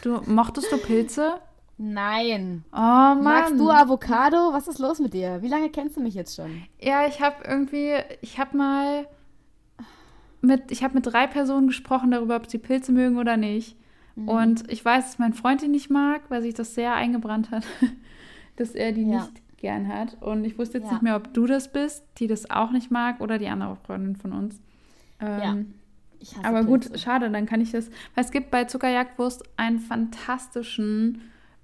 Du, mochtest du Pilze? Nein. Oh Mann. Magst du Avocado? Was ist los mit dir? Wie lange kennst du mich jetzt schon? Ja, ich habe irgendwie, ich habe mal mit, ich habe mit drei Personen gesprochen darüber, ob sie Pilze mögen oder nicht. Mhm. Und ich weiß, dass mein Freund die nicht mag, weil sich das sehr eingebrannt hat, dass er die ja. nicht gern hat. Und ich wusste jetzt ja. nicht mehr, ob du das bist, die das auch nicht mag, oder die andere Freundin von uns. Ähm, ja. aber gut, schade, dann kann ich das. Weil es gibt bei Zuckerjagdwurst einen fantastischen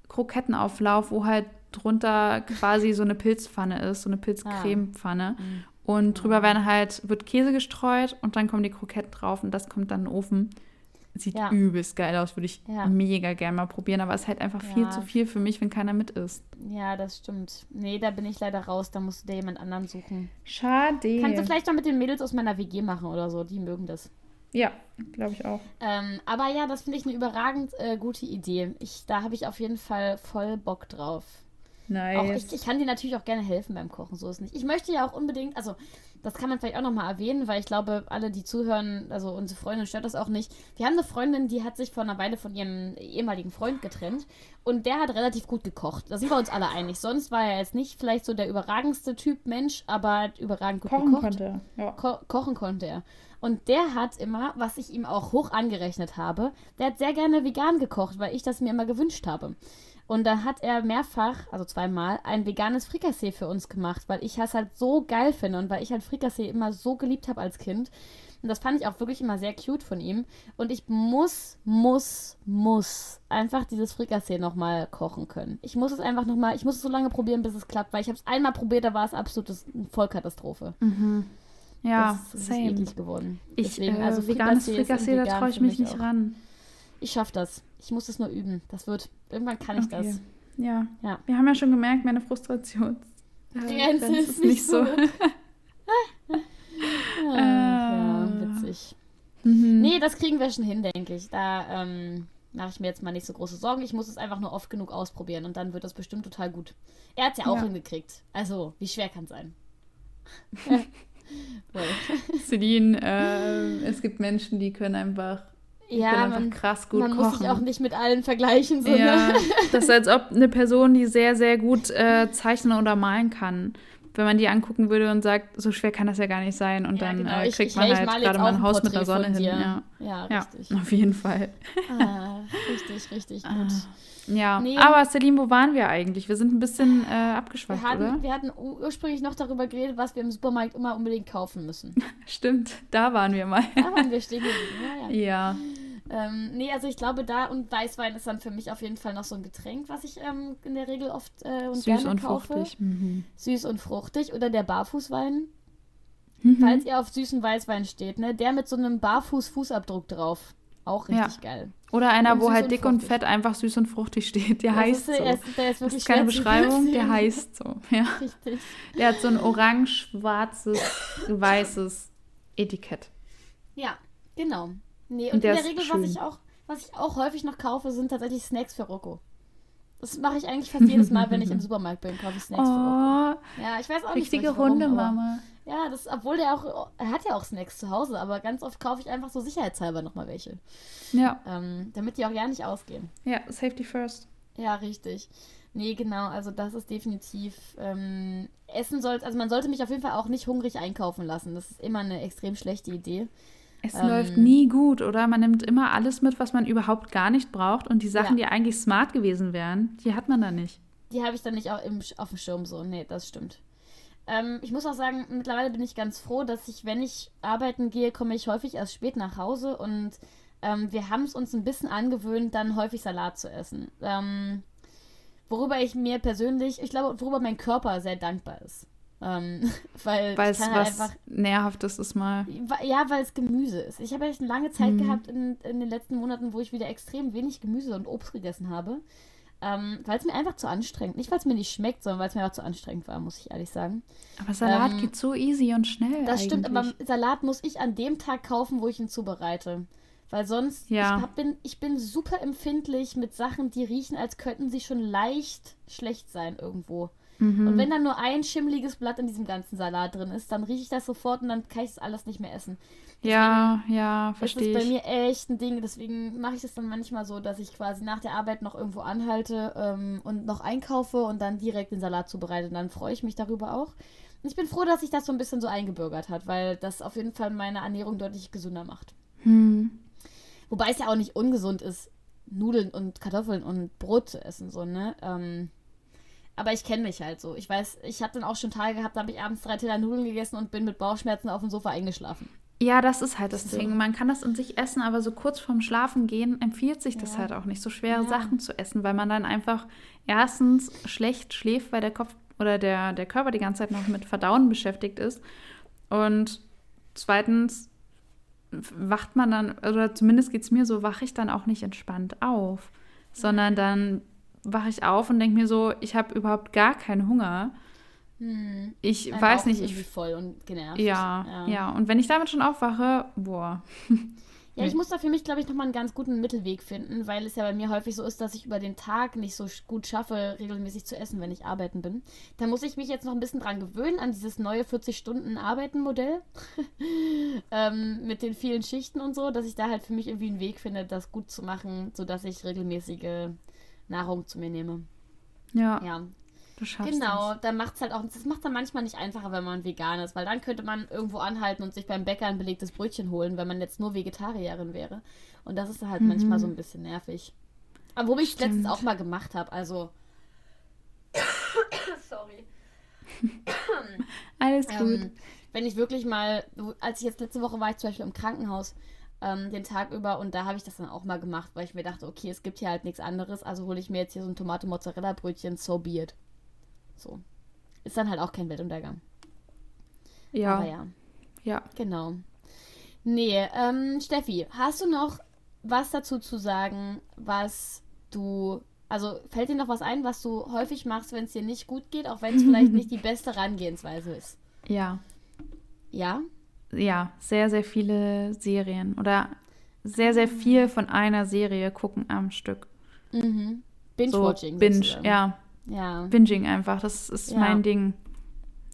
Krokettenauflauf, wo halt drunter quasi so eine Pilzpfanne ist, so eine Pilzcremepfanne. Ah. Mhm. Und drüber werden halt, wird Käse gestreut und dann kommen die Kroketten drauf und das kommt dann in den Ofen. Sieht ja. übelst geil aus, würde ich ja. mega gerne mal probieren, aber es ist halt einfach ja. viel zu viel für mich, wenn keiner mit ist. Ja, das stimmt. Nee, da bin ich leider raus, da musst du dir jemand anderen suchen. Schade. Kannst du vielleicht mal mit den Mädels aus meiner WG machen oder so, die mögen das. Ja, glaube ich auch. Ähm, aber ja, das finde ich eine überragend äh, gute Idee. Ich, da habe ich auf jeden Fall voll Bock drauf. Nice. Auch ich, ich, kann dir natürlich auch gerne helfen beim Kochen, so ist nicht. Ich möchte ja auch unbedingt, also das kann man vielleicht auch nochmal erwähnen, weil ich glaube, alle, die zuhören, also unsere Freundin stört das auch nicht. Wir haben eine Freundin, die hat sich vor einer Weile von ihrem ehemaligen Freund getrennt und der hat relativ gut gekocht. Da sind wir uns alle einig. Sonst war er jetzt nicht vielleicht so der überragendste Typ Mensch, aber hat überragend gut kochen gekocht. Konnte. Ja. Ko kochen konnte er. Und der hat immer, was ich ihm auch hoch angerechnet habe, der hat sehr gerne vegan gekocht, weil ich das mir immer gewünscht habe. Und da hat er mehrfach, also zweimal, ein veganes Frikassee für uns gemacht, weil ich das halt so geil finde und weil ich halt Frikassee immer so geliebt habe als Kind. Und das fand ich auch wirklich immer sehr cute von ihm. Und ich muss, muss, muss einfach dieses Frikassee nochmal kochen können. Ich muss es einfach nochmal, ich muss es so lange probieren, bis es klappt, weil ich habe es einmal probiert, da war es absolut eine Vollkatastrophe. Mhm. Ja, das ist same. eklig geworden. Ich, Deswegen, äh, also veganes Frikassee, da traue ich mich nicht auch. ran. Ich schaffe das. Ich muss es nur üben. Das wird, irgendwann kann ich okay. das. Ja. ja. Wir haben ja schon gemerkt, meine Frustration. Grenze ist, ist nicht so. ah, ja, äh. witzig. Mhm. Nee, das kriegen wir schon hin, denke ich. Da ähm, mache ich mir jetzt mal nicht so große Sorgen. Ich muss es einfach nur oft genug ausprobieren und dann wird das bestimmt total gut. Er hat es ja auch ja. hingekriegt. Also, wie schwer kann es sein? Celine, äh, es gibt Menschen, die können einfach ja, man, krass gut man kochen. muss sich auch nicht mit allen vergleichen. So, ja, ne? das ist als ob eine Person, die sehr, sehr gut äh, zeichnen oder malen kann, wenn man die angucken würde und sagt, so schwer kann das ja gar nicht sein. Und ja, dann genau. äh, kriegt ich, man ich, halt gerade mal ein Haus mit der Sonne hin. Ja. Ja, richtig. ja, auf jeden Fall. Ah, richtig, richtig gut. Ah. Ja, nee, aber Celine, wo waren wir eigentlich? Wir sind ein bisschen äh, abgeschweift, wir hatten, oder? Wir hatten ursprünglich noch darüber geredet, was wir im Supermarkt immer unbedingt kaufen müssen. Stimmt, da waren wir mal. Da waren wir stehen geblieben, ja. ja. Ähm, nee, also ich glaube, da und Weißwein ist dann für mich auf jeden Fall noch so ein Getränk, was ich ähm, in der Regel oft äh, und Süß gerne und kaufe. Fruchtig. Mhm. Süß und fruchtig. Oder der Barfußwein. Mhm. Falls ihr auf süßen Weißwein steht, ne? Der mit so einem Barfuß-Fußabdruck drauf. Auch richtig ja. geil. Oder einer, und wo halt dick und, und, fett einfach süß und fruchtig steht. Der das heißt ist, so. Der ist, der ist das ist keine Beschreibung, der heißt so. Ja. Richtig. Der hat so ein orange-schwarzes, weißes Etikett. Ja, genau. Nee, und, und in der Regel, was ich, auch, was ich auch häufig noch kaufe, sind tatsächlich Snacks für Rocco. Das mache ich eigentlich fast jedes Mal, wenn ich im Supermarkt bin, kaufe ich Snacks oh, für Rocco. Ja, ich weiß auch nicht, richtige Hundemama. Ja, das, obwohl der auch, er hat ja auch Snacks zu Hause, aber ganz oft kaufe ich einfach so sicherheitshalber nochmal welche. Ja. Ähm, damit die auch ja nicht ausgehen. Ja, Safety first. Ja, richtig. Nee, genau, also das ist definitiv, ähm, Essen sollte, also man sollte mich auf jeden Fall auch nicht hungrig einkaufen lassen. Das ist immer eine extrem schlechte Idee. Es ähm, läuft nie gut, oder? Man nimmt immer alles mit, was man überhaupt gar nicht braucht. Und die Sachen, ja. die eigentlich smart gewesen wären, die hat man dann nicht. Die habe ich dann nicht auch im, auf dem Schirm so. Nee, das stimmt. Ähm, ich muss auch sagen, mittlerweile bin ich ganz froh, dass ich, wenn ich arbeiten gehe, komme ich häufig erst spät nach Hause. Und ähm, wir haben es uns ein bisschen angewöhnt, dann häufig Salat zu essen. Ähm, worüber ich mir persönlich, ich glaube, worüber mein Körper sehr dankbar ist. Ähm, weil es halt was einfach, Nährhaftes ist mal. Ja, weil es Gemüse ist. Ich habe echt eine lange Zeit mhm. gehabt in, in den letzten Monaten, wo ich wieder extrem wenig Gemüse und Obst gegessen habe. Ähm, weil es mir einfach zu anstrengend, nicht weil es mir nicht schmeckt, sondern weil es mir einfach zu anstrengend war, muss ich ehrlich sagen. Aber Salat ähm, geht so easy und schnell. Das eigentlich. stimmt, aber Salat muss ich an dem Tag kaufen, wo ich ihn zubereite. Weil sonst, ja. ich, hab, bin, ich bin super empfindlich mit Sachen, die riechen, als könnten sie schon leicht schlecht sein irgendwo. Mhm. Und wenn dann nur ein schimmliges Blatt in diesem ganzen Salat drin ist, dann rieche ich das sofort und dann kann ich das alles nicht mehr essen. Deswegen ja, ja, verstehe. Das ist bei mir echt ein Ding. Deswegen mache ich das dann manchmal so, dass ich quasi nach der Arbeit noch irgendwo anhalte ähm, und noch einkaufe und dann direkt den Salat zubereite. Und dann freue ich mich darüber auch. Und ich bin froh, dass sich das so ein bisschen so eingebürgert hat, weil das auf jeden Fall meine Ernährung deutlich gesünder macht. Hm. Wobei es ja auch nicht ungesund ist, Nudeln und Kartoffeln und Brot zu essen, so, ne? Ähm, aber ich kenne mich halt so. Ich weiß, ich habe dann auch schon Tage gehabt, da habe ich abends drei Teller Nudeln gegessen und bin mit Bauchschmerzen auf dem Sofa eingeschlafen. Ja, das ist halt das. Ding. Man kann das in sich essen, aber so kurz vorm Schlafen gehen empfiehlt sich das halt auch nicht, so schwere ja. Sachen zu essen, weil man dann einfach erstens schlecht schläft, weil der Kopf oder der, der Körper die ganze Zeit noch mit Verdauen beschäftigt ist. Und zweitens wacht man dann, oder zumindest geht es mir so, wache ich dann auch nicht entspannt auf, sondern dann wache ich auf und denke mir so, ich habe überhaupt gar keinen Hunger. Hm. Ich Ein weiß nicht, ich voll und genervt. Ja, ja, ja, Und wenn ich damit schon aufwache, boah. Ja, ich muss da für mich, glaube ich, nochmal einen ganz guten Mittelweg finden, weil es ja bei mir häufig so ist, dass ich über den Tag nicht so gut schaffe, regelmäßig zu essen, wenn ich arbeiten bin. Da muss ich mich jetzt noch ein bisschen dran gewöhnen, an dieses neue 40-Stunden-Arbeiten-Modell ähm, mit den vielen Schichten und so, dass ich da halt für mich irgendwie einen Weg finde, das gut zu machen, sodass ich regelmäßige Nahrung zu mir nehme. Ja. Ja. Du schaffst genau, das. dann macht es halt auch, das macht dann manchmal nicht einfacher, wenn man vegan ist, weil dann könnte man irgendwo anhalten und sich beim Bäcker ein belegtes Brötchen holen, wenn man jetzt nur Vegetarierin wäre. Und das ist halt mhm. manchmal so ein bisschen nervig. Aber wo ich letztens auch mal gemacht habe, also. Sorry. Alles gut. Ähm, wenn ich wirklich mal, als ich jetzt letzte Woche war, ich zum Beispiel im Krankenhaus ähm, den Tag über und da habe ich das dann auch mal gemacht, weil ich mir dachte, okay, es gibt hier halt nichts anderes, also hole ich mir jetzt hier so ein Tomate-Mozzarella-Brötchen, so be it. So. Ist dann halt auch kein Weltuntergang. Ja. Aber ja. Ja. Genau. Nee, ähm, Steffi, hast du noch was dazu zu sagen, was du also fällt dir noch was ein, was du häufig machst, wenn es dir nicht gut geht, auch wenn es vielleicht nicht die beste Herangehensweise ist? Ja. Ja? Ja, sehr, sehr viele Serien oder sehr, sehr viel von einer Serie gucken am Stück. Mhm. Binge-Watching. So, Binge, ja. Ja. Binging einfach, das ist ja. mein Ding.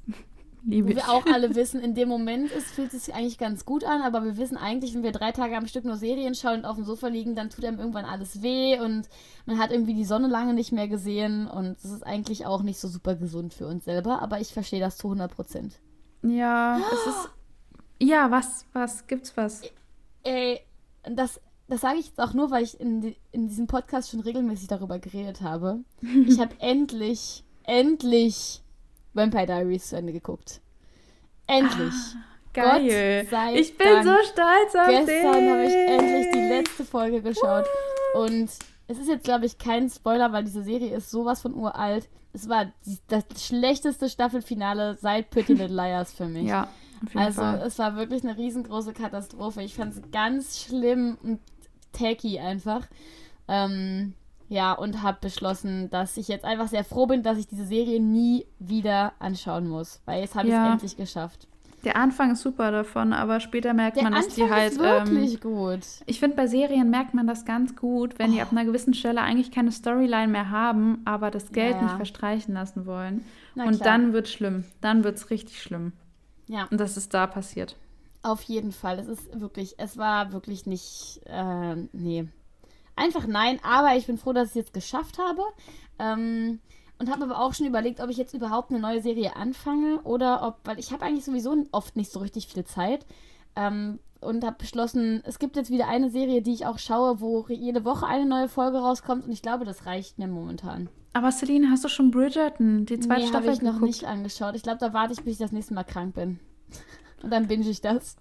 Liebe wo wir auch alle wissen, in dem Moment ist, fühlt es sich eigentlich ganz gut an, aber wir wissen eigentlich, wenn wir drei Tage am Stück nur Serien schauen und auf dem Sofa liegen, dann tut einem irgendwann alles weh und man hat irgendwie die Sonne lange nicht mehr gesehen und das ist eigentlich auch nicht so super gesund für uns selber, aber ich verstehe das zu 100 Prozent. Ja, es ist. Ja, was, was, gibt's was? Ey, das, das sage ich jetzt auch nur, weil ich in, in diesem Podcast schon regelmäßig darüber geredet habe. Ich habe endlich, endlich Vampire Diaries zu Ende geguckt. Endlich. Ah, geil. ich bin Dank. so stolz auf Gestern dich. Gestern habe ich endlich die letzte Folge geschaut. Und es ist jetzt, glaube ich, kein Spoiler, weil diese Serie ist sowas von uralt. Es war die, das schlechteste Staffelfinale seit Pretty Little Liars für mich. Ja. Also Fall. es war wirklich eine riesengroße Katastrophe. Ich fand es ganz schlimm und tacky einfach. Ähm, ja, und habe beschlossen, dass ich jetzt einfach sehr froh bin, dass ich diese Serie nie wieder anschauen muss, weil jetzt habe ich es endlich geschafft. Der Anfang ist super davon, aber später merkt Der man, dass Anfang die halt. Ist wirklich ähm, gut. Ich finde, bei Serien merkt man das ganz gut, wenn oh. die ab einer gewissen Stelle eigentlich keine Storyline mehr haben, aber das Geld ja, ja. nicht verstreichen lassen wollen. Na, und klar. dann wird es schlimm. Dann wird es richtig schlimm. Ja. Und das ist da passiert. Auf jeden Fall. Es ist wirklich, es war wirklich nicht, äh, nee, Einfach nein, aber ich bin froh, dass ich es jetzt geschafft habe. Ähm, und habe aber auch schon überlegt, ob ich jetzt überhaupt eine neue Serie anfange oder ob, weil ich habe eigentlich sowieso oft nicht so richtig viel Zeit. Ähm, und habe beschlossen, es gibt jetzt wieder eine Serie, die ich auch schaue, wo jede Woche eine neue Folge rauskommt und ich glaube, das reicht mir momentan. Aber Celine, hast du schon Bridgerton, die zweite nee, Staffel ich noch nicht angeschaut. Ich glaube, da warte ich, bis ich das nächste Mal krank bin. und dann binge ich das.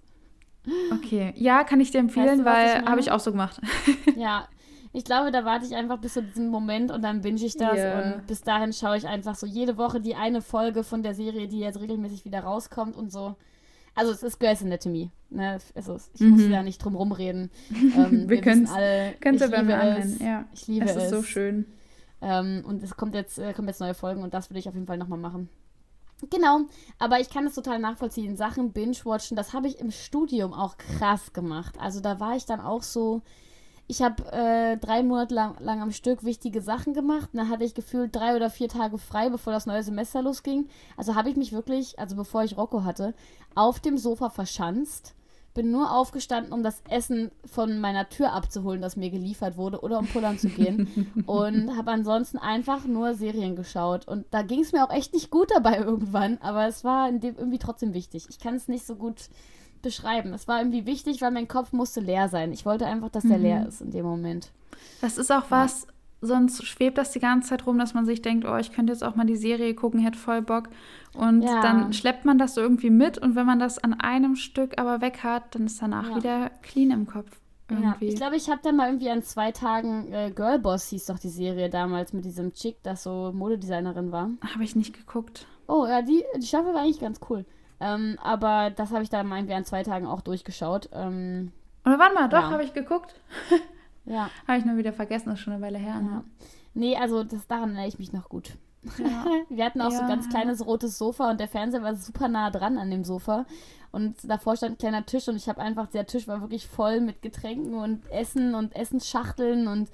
Okay, ja, kann ich dir empfehlen, weißt du, weil habe ich auch so gemacht. ja, ich glaube, da warte ich einfach bis zu diesem Moment und dann binge ich das. Yeah. Und bis dahin schaue ich einfach so jede Woche die eine Folge von der Serie, die jetzt regelmäßig wieder rauskommt und so. Also es ist Grey's Anatomy. Ne? Also ich mhm. muss da nicht drum rumreden. Ähm, wir, wir können alle. Kannst du bei mir anhören. Ja. Ich liebe es. Es ist so schön. Ähm, und es kommt jetzt, äh, kommt jetzt neue Folgen und das würde ich auf jeden Fall nochmal machen. Genau, aber ich kann es total nachvollziehen. Sachen binge-watchen, das habe ich im Studium auch krass gemacht. Also da war ich dann auch so, ich habe äh, drei Monate lang, lang, am Stück wichtige Sachen gemacht. Und dann hatte ich gefühlt drei oder vier Tage frei, bevor das neue Semester losging. Also habe ich mich wirklich, also bevor ich Rocco hatte, auf dem Sofa verschanzt. Bin nur aufgestanden, um das Essen von meiner Tür abzuholen, das mir geliefert wurde, oder um pullern zu gehen. und habe ansonsten einfach nur Serien geschaut. Und da ging es mir auch echt nicht gut dabei irgendwann, aber es war in dem irgendwie trotzdem wichtig. Ich kann es nicht so gut beschreiben. Es war irgendwie wichtig, weil mein Kopf musste leer sein. Ich wollte einfach, dass der mhm. leer ist in dem Moment. Das ist auch was, sonst schwebt das die ganze Zeit rum, dass man sich denkt, oh, ich könnte jetzt auch mal die Serie gucken, hätte voll Bock. Und ja. dann schleppt man das so irgendwie mit und wenn man das an einem Stück aber weg hat, dann ist danach ja. wieder clean im Kopf. Irgendwie. Ja, ich glaube, ich habe dann mal irgendwie an zwei Tagen äh, Girlboss hieß doch die Serie damals mit diesem Chick, das so Modedesignerin war. Habe ich nicht geguckt. Oh, ja, die, die Staffel war eigentlich ganz cool. Ähm, aber das habe ich dann irgendwie an zwei Tagen auch durchgeschaut. Ähm, Oder warte mal, doch, ja. habe ich geguckt. ja. Habe ich nur wieder vergessen, das ist schon eine Weile her. Ne? Nee, also das, daran erinnere ich mich noch gut. Ja. Wir hatten auch ja. so ein ganz kleines rotes Sofa und der Fernseher war super nah dran an dem Sofa. Und davor stand ein kleiner Tisch und ich habe einfach, der Tisch war wirklich voll mit Getränken und Essen und Essensschachteln und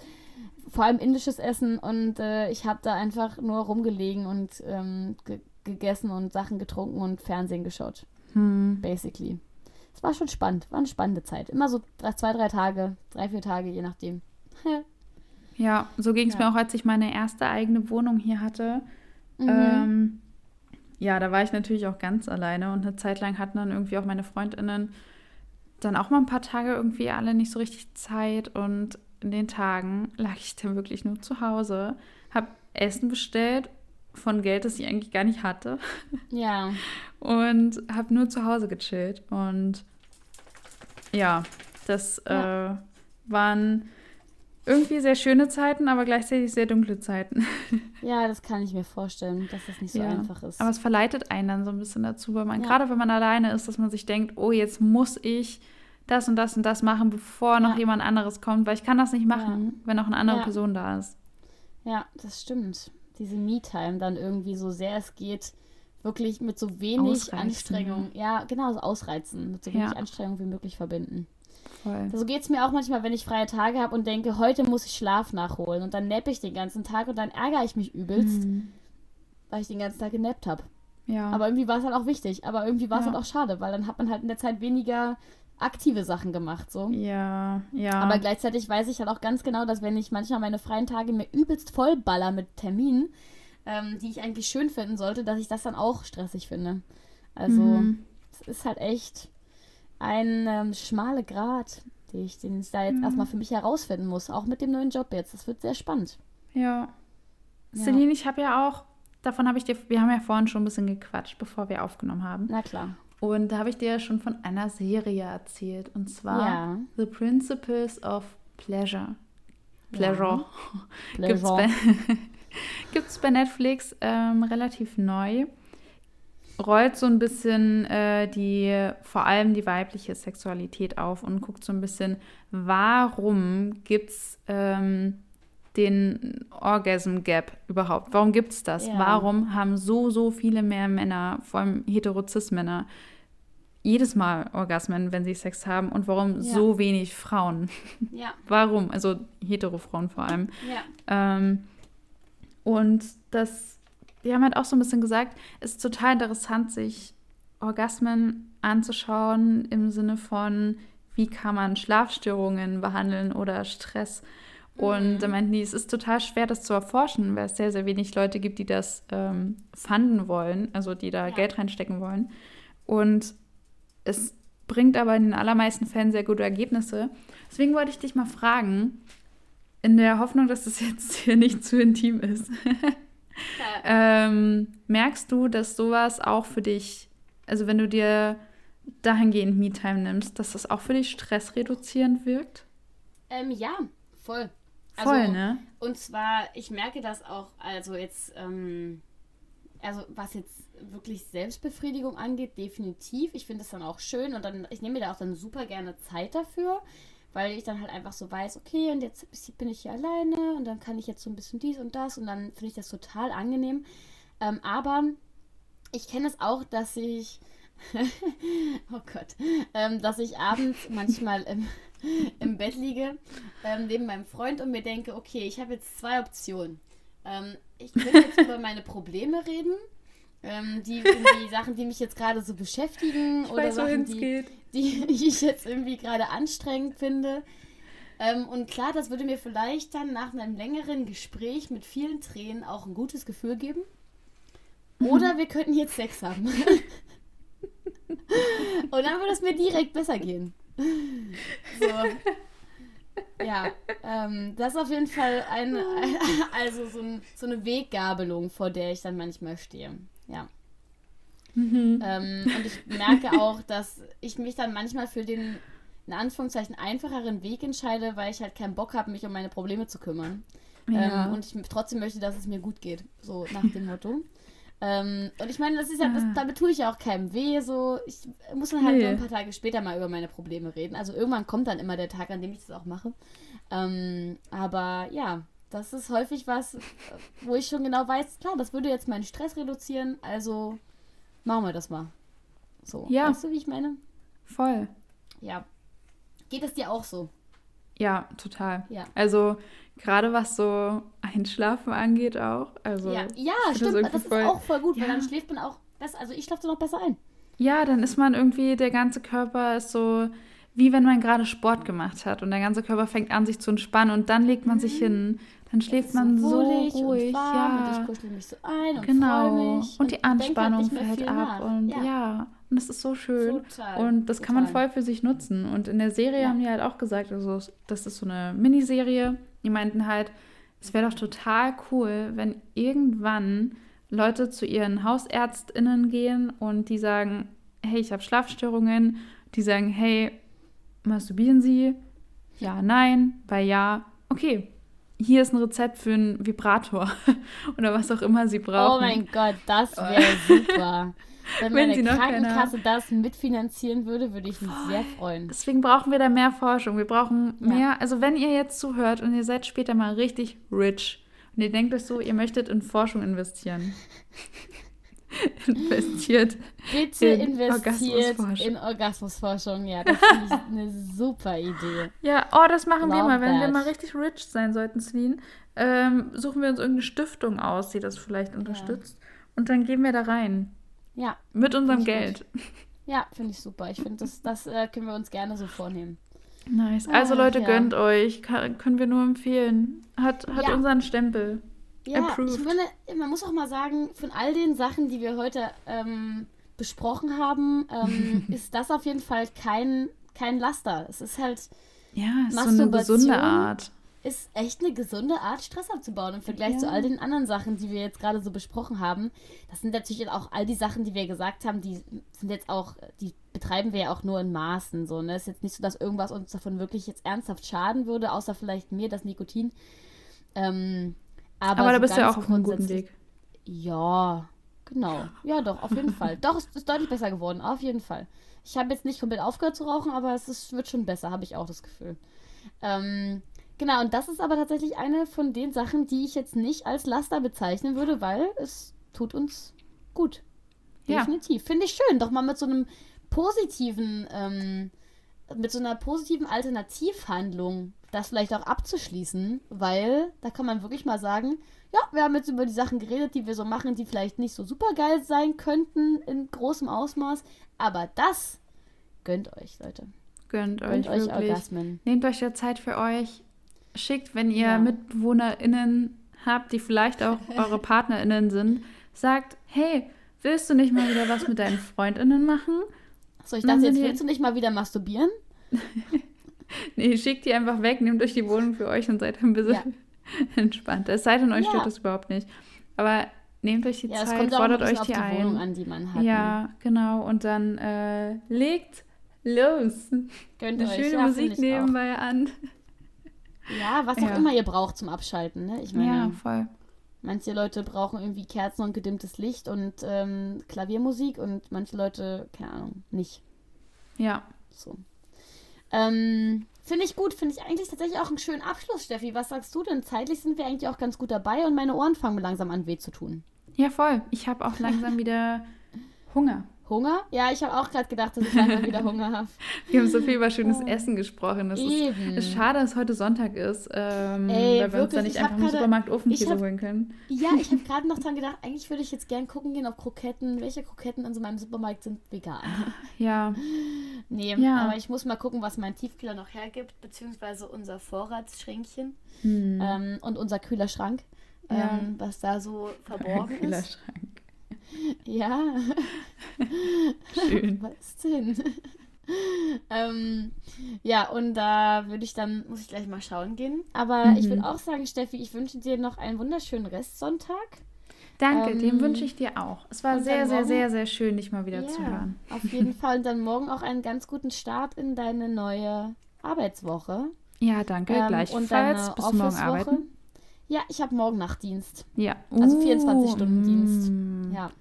vor allem indisches Essen. Und äh, ich habe da einfach nur rumgelegen und ähm, gegessen und Sachen getrunken und Fernsehen geschaut. Hm. Basically. Es war schon spannend. War eine spannende Zeit. Immer so drei, zwei, drei Tage, drei, vier Tage, je nachdem. ja, so ging es ja. mir auch, als ich meine erste eigene Wohnung hier hatte. Mhm. Ähm, ja, da war ich natürlich auch ganz alleine und eine Zeit lang hatten dann irgendwie auch meine Freundinnen dann auch mal ein paar Tage irgendwie alle nicht so richtig Zeit und in den Tagen lag ich dann wirklich nur zu Hause, habe Essen bestellt von Geld, das ich eigentlich gar nicht hatte. Ja. Und habe nur zu Hause gechillt. Und ja, das ja. Äh, waren irgendwie sehr schöne Zeiten, aber gleichzeitig sehr dunkle Zeiten. Ja, das kann ich mir vorstellen, dass das nicht so ja. einfach ist. Aber es verleitet einen dann so ein bisschen dazu, weil man, ja. gerade wenn man alleine ist, dass man sich denkt, oh, jetzt muss ich das und das und das machen, bevor noch jemand anderes kommt, weil ich kann das nicht machen, wenn noch eine andere Person da ist. Ja, das stimmt diese Me-Time dann irgendwie so sehr es geht, wirklich mit so wenig ausreizen. Anstrengung, ja, genau, so ausreizen, mit so wenig ja. Anstrengung wie möglich verbinden. Voll. So geht es mir auch manchmal, wenn ich freie Tage habe und denke, heute muss ich Schlaf nachholen. Und dann nappe ich den ganzen Tag und dann ärgere ich mich übelst, mhm. weil ich den ganzen Tag genappt habe. Ja. Aber irgendwie war es halt auch wichtig. Aber irgendwie war es ja. halt auch schade, weil dann hat man halt in der Zeit weniger aktive Sachen gemacht, so. Ja, ja. Aber gleichzeitig weiß ich halt auch ganz genau, dass wenn ich manchmal meine freien Tage mir übelst vollballer mit Terminen, ähm, die ich eigentlich schön finden sollte, dass ich das dann auch stressig finde. Also, mhm. es ist halt echt ein ähm, schmaler Grad, den ich, den ich da jetzt mhm. erstmal für mich herausfinden muss, auch mit dem neuen Job jetzt. Das wird sehr spannend. Ja. ja. Celine, ich habe ja auch, davon habe ich dir, wir haben ja vorhin schon ein bisschen gequatscht, bevor wir aufgenommen haben. Na klar. Und da habe ich dir ja schon von einer Serie erzählt. Und zwar ja. The Principles of Pleasure. Pleasure. Ja. Pleasure. Gibt es bei, bei, Netflix ähm, relativ neu. Rollt so ein bisschen äh, die, vor allem die weibliche Sexualität auf und guckt so ein bisschen, warum gibt es ähm, den Orgasm Gap überhaupt? Warum gibt es das? Ja. Warum haben so, so viele mehr Männer, vor allem Heterozis-Männer, jedes Mal Orgasmen, wenn sie Sex haben und warum ja. so wenig Frauen? Ja. warum? Also Hetero-Frauen vor allem. Ja. Ähm, und das, die haben halt auch so ein bisschen gesagt, es ist total interessant, sich Orgasmen anzuschauen im Sinne von, wie kann man Schlafstörungen behandeln oder Stress. Und mhm. da meinten die, es ist total schwer, das zu erforschen, weil es sehr, sehr wenig Leute gibt, die das ähm, fanden wollen, also die da ja. Geld reinstecken wollen. Und es bringt aber in den allermeisten Fällen sehr gute Ergebnisse. Deswegen wollte ich dich mal fragen, in der Hoffnung, dass das jetzt hier nicht zu intim ist. ähm, merkst du, dass sowas auch für dich, also wenn du dir dahingehend Me-Time nimmst, dass das auch für dich stressreduzierend wirkt? Ähm, ja, voll. Voll, also, ne? Und zwar, ich merke das auch, also jetzt, ähm, also was jetzt wirklich Selbstbefriedigung angeht, definitiv. Ich finde es dann auch schön und dann, ich nehme mir da auch dann super gerne Zeit dafür, weil ich dann halt einfach so weiß, okay, und jetzt bin ich hier alleine und dann kann ich jetzt so ein bisschen dies und das und dann finde ich das total angenehm. Ähm, aber ich kenne es auch, dass ich, oh Gott, ähm, dass ich abends manchmal im, im Bett liege, ähm, neben meinem Freund und mir denke, okay, ich habe jetzt zwei Optionen. Ähm, ich könnte jetzt über meine Probleme reden ähm, die, die Sachen, die mich jetzt gerade so beschäftigen ich oder weiß, Sachen, die, die, ich jetzt irgendwie gerade anstrengend finde. Ähm, und klar, das würde mir vielleicht dann nach einem längeren Gespräch mit vielen Tränen auch ein gutes Gefühl geben. Oder wir könnten jetzt Sex haben. und dann würde es mir direkt besser gehen. So. Ja, ähm, das ist auf jeden Fall ein, also so, ein, so eine Weggabelung, vor der ich dann manchmal stehe. Ja. Mhm. Ähm, und ich merke auch, dass ich mich dann manchmal für den in Anführungszeichen einfacheren Weg entscheide, weil ich halt keinen Bock habe, mich um meine Probleme zu kümmern. Ja. Ähm, und ich trotzdem möchte, dass es mir gut geht. So nach dem Motto. Ähm, und ich meine, das ist ja, das, ah. damit tue ich ja auch keinem weh. So, ich muss dann halt nee. nur ein paar Tage später mal über meine Probleme reden. Also irgendwann kommt dann immer der Tag, an dem ich das auch mache. Ähm, aber ja, das ist häufig was, wo ich schon genau weiß, klar, das würde jetzt meinen Stress reduzieren, also machen wir das mal. So, ja. weißt du, wie ich meine? Voll. Ja. Geht es dir auch so? Ja, total. Ja. Also gerade was so Einschlafen angeht auch. Also ja, ja stimmt. Das, das ist auch voll gut, ja. weil dann schläft man auch besser. Also ich schlafe noch besser ein. Ja, dann ist man irgendwie, der ganze Körper ist so wie wenn man gerade Sport gemacht hat und der ganze Körper fängt an, sich zu entspannen und dann legt man mhm. sich hin dann schläft man so, ruhig, und ja. Und ich kuschel mich so ein und genau. mich. Und, und die halt Anspannung halt fällt ab nach. und ja. ja. und das ist so schön. Total. Und das Total. kann man voll für sich nutzen. Und in der Serie ja. haben die halt auch gesagt, also das ist so eine Miniserie. Die meinten halt, es wäre doch total cool, wenn irgendwann Leute zu ihren HausärztInnen gehen und die sagen, hey, ich habe Schlafstörungen. Die sagen, hey, masturbieren Sie? Ja, nein. Bei ja, okay, hier ist ein Rezept für einen Vibrator oder was auch immer sie brauchen. Oh mein Gott, das wäre super. Wenn, Wenn meine Krankenkasse das mitfinanzieren würde, würde ich mich Voll. sehr freuen. Deswegen brauchen wir da mehr Forschung. Wir brauchen ja. mehr, also wenn ihr jetzt zuhört und ihr seid später mal richtig rich und ihr denkt euch so, ihr möchtet in Forschung investieren. investiert. Bitte in investiert Orgasmusforschung. in Orgasmusforschung. Ja, das finde ich eine super Idee. Ja, oh, das machen Love wir mal. Wenn that. wir mal richtig rich sein sollten, Celine, ähm, suchen wir uns irgendeine Stiftung aus, die das vielleicht unterstützt. Ja. Und dann gehen wir da rein. Ja. Mit unserem Geld. Gut. Ja, finde ich super. Ich finde, das, das äh, können wir uns gerne so vornehmen. Nice. Also Leute, ja. gönnt euch. Kann, können wir nur empfehlen. Hat, hat ja. unseren Stempel. Ja, Approved. ich meine, man muss auch mal sagen, von all den Sachen, die wir heute ähm, besprochen haben, ähm, ist das auf jeden Fall kein, kein Laster. Es ist halt. Ja, ist so eine gesunde Art. Ist echt eine gesunde Art, Stress abzubauen im Vergleich ja. zu all den anderen Sachen, die wir jetzt gerade so besprochen haben. Das sind natürlich auch all die Sachen, die wir gesagt haben, die sind jetzt auch, die betreiben wir ja auch nur in Maßen. So, ne? Ist jetzt nicht so, dass irgendwas uns davon wirklich jetzt ernsthaft schaden würde, außer vielleicht mir, das Nikotin. Ähm, aber, aber so da bist du ja auch auf einem guten Weg. Ja, genau. Ja, doch, auf jeden Fall. Doch, es ist deutlich besser geworden, auf jeden Fall. Ich habe jetzt nicht komplett aufgehört zu rauchen, aber es ist, wird schon besser, habe ich auch das Gefühl. Ähm, genau, und das ist aber tatsächlich eine von den Sachen, die ich jetzt nicht als Laster bezeichnen würde, weil es tut uns gut. Definitiv. Ja. Finde ich schön, doch mal mit so einem positiven, ähm, mit so einer positiven Alternativhandlung das vielleicht auch abzuschließen, weil da kann man wirklich mal sagen, ja, wir haben jetzt über die Sachen geredet, die wir so machen, die vielleicht nicht so super geil sein könnten in großem Ausmaß, aber das gönnt euch, Leute. Gönnt, gönnt euch, euch Orgasmen. Nehmt euch ja Zeit für euch. Schickt, wenn ihr ja. MitbewohnerInnen habt, die vielleicht auch eure PartnerInnen sind, sagt, hey, willst du nicht mal wieder was mit deinen FreundInnen machen? So, ich dachte, jetzt willst du nicht mal wieder masturbieren? nee, schickt die einfach weg, nehmt euch die Wohnung für euch und seid ein bisschen ja. entspannter. Es sei denn, euch ja. stört das überhaupt nicht. Aber nehmt euch die ja, Zeit, fordert euch die, die ein. Wohnung an, die man hat. Ja, ne? genau. Und dann äh, legt los. Gönnt Eine euch. schöne ja, Musik nebenbei auch. an. Ja, was auch immer ihr braucht zum Abschalten. Ne? Ich meine, ja, voll. Manche Leute brauchen irgendwie Kerzen und gedimmtes Licht und ähm, Klaviermusik und manche Leute, keine Ahnung, nicht. Ja. So. Ähm, finde ich gut, finde ich eigentlich tatsächlich auch einen schönen Abschluss, Steffi. Was sagst du denn? Zeitlich sind wir eigentlich auch ganz gut dabei und meine Ohren fangen langsam an weh zu tun. Ja, voll. Ich habe auch langsam wieder Hunger. Hunger? Ja, ich habe auch gerade gedacht, dass ich langsam wieder Hunger habe. Wir haben so viel über schönes oh. Essen gesprochen. Das Eben. Ist, ist schade, dass heute Sonntag ist, ähm, Ey, weil wir wirklich, uns da nicht einfach im Supermarkt Ofenkäse holen können. Ja, ich habe gerade noch dran gedacht, eigentlich würde ich jetzt gern gucken gehen, ob Kroketten, welche Kroketten in so meinem Supermarkt sind vegan. Ja. Nee, ja. aber ich muss mal gucken, was mein Tiefkühler noch hergibt, beziehungsweise unser Vorratsschränkchen hm. ähm, und unser Kühlerschrank, ja. ähm, was da so verborgen ist. Kühlerschrank. Ja. Schön. Was denn? ähm, ja, und da würde ich dann, muss ich gleich mal schauen gehen. Aber mhm. ich würde auch sagen, Steffi, ich wünsche dir noch einen wunderschönen Restsonntag. Danke, ähm, den wünsche ich dir auch. Es war sehr, sehr, sehr, sehr schön, dich mal wieder ja, zu hören. Auf jeden Fall. Und dann morgen auch einen ganz guten Start in deine neue Arbeitswoche. Ja, danke. Ähm, Gleichfalls. Und deine Bis morgen arbeiten. Ja, ich habe morgen Nachtdienst. Ja. Also 24-Stunden-Dienst. Mm. Ja.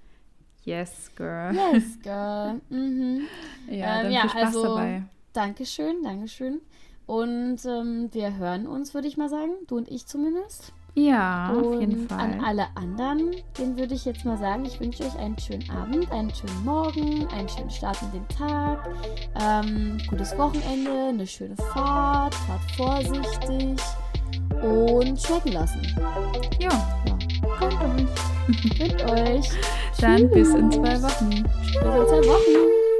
Yes, girl. Yes, girl. Mhm. Ja, ähm, ja, viel Spaß also, dabei. Dankeschön, Dankeschön. Und ähm, wir hören uns, würde ich mal sagen. Du und ich zumindest. Ja, und auf jeden Fall. An alle anderen, den würde ich jetzt mal sagen, ich wünsche euch einen schönen Abend, einen schönen Morgen, einen schönen Start in den Tag, ähm, gutes Wochenende, eine schöne Fahrt, fahrt vorsichtig und schmecken lassen. Ja. ja. Gönnt euch. Gönnt euch. Dann bis in zwei Wochen. Bis in zwei Wochen.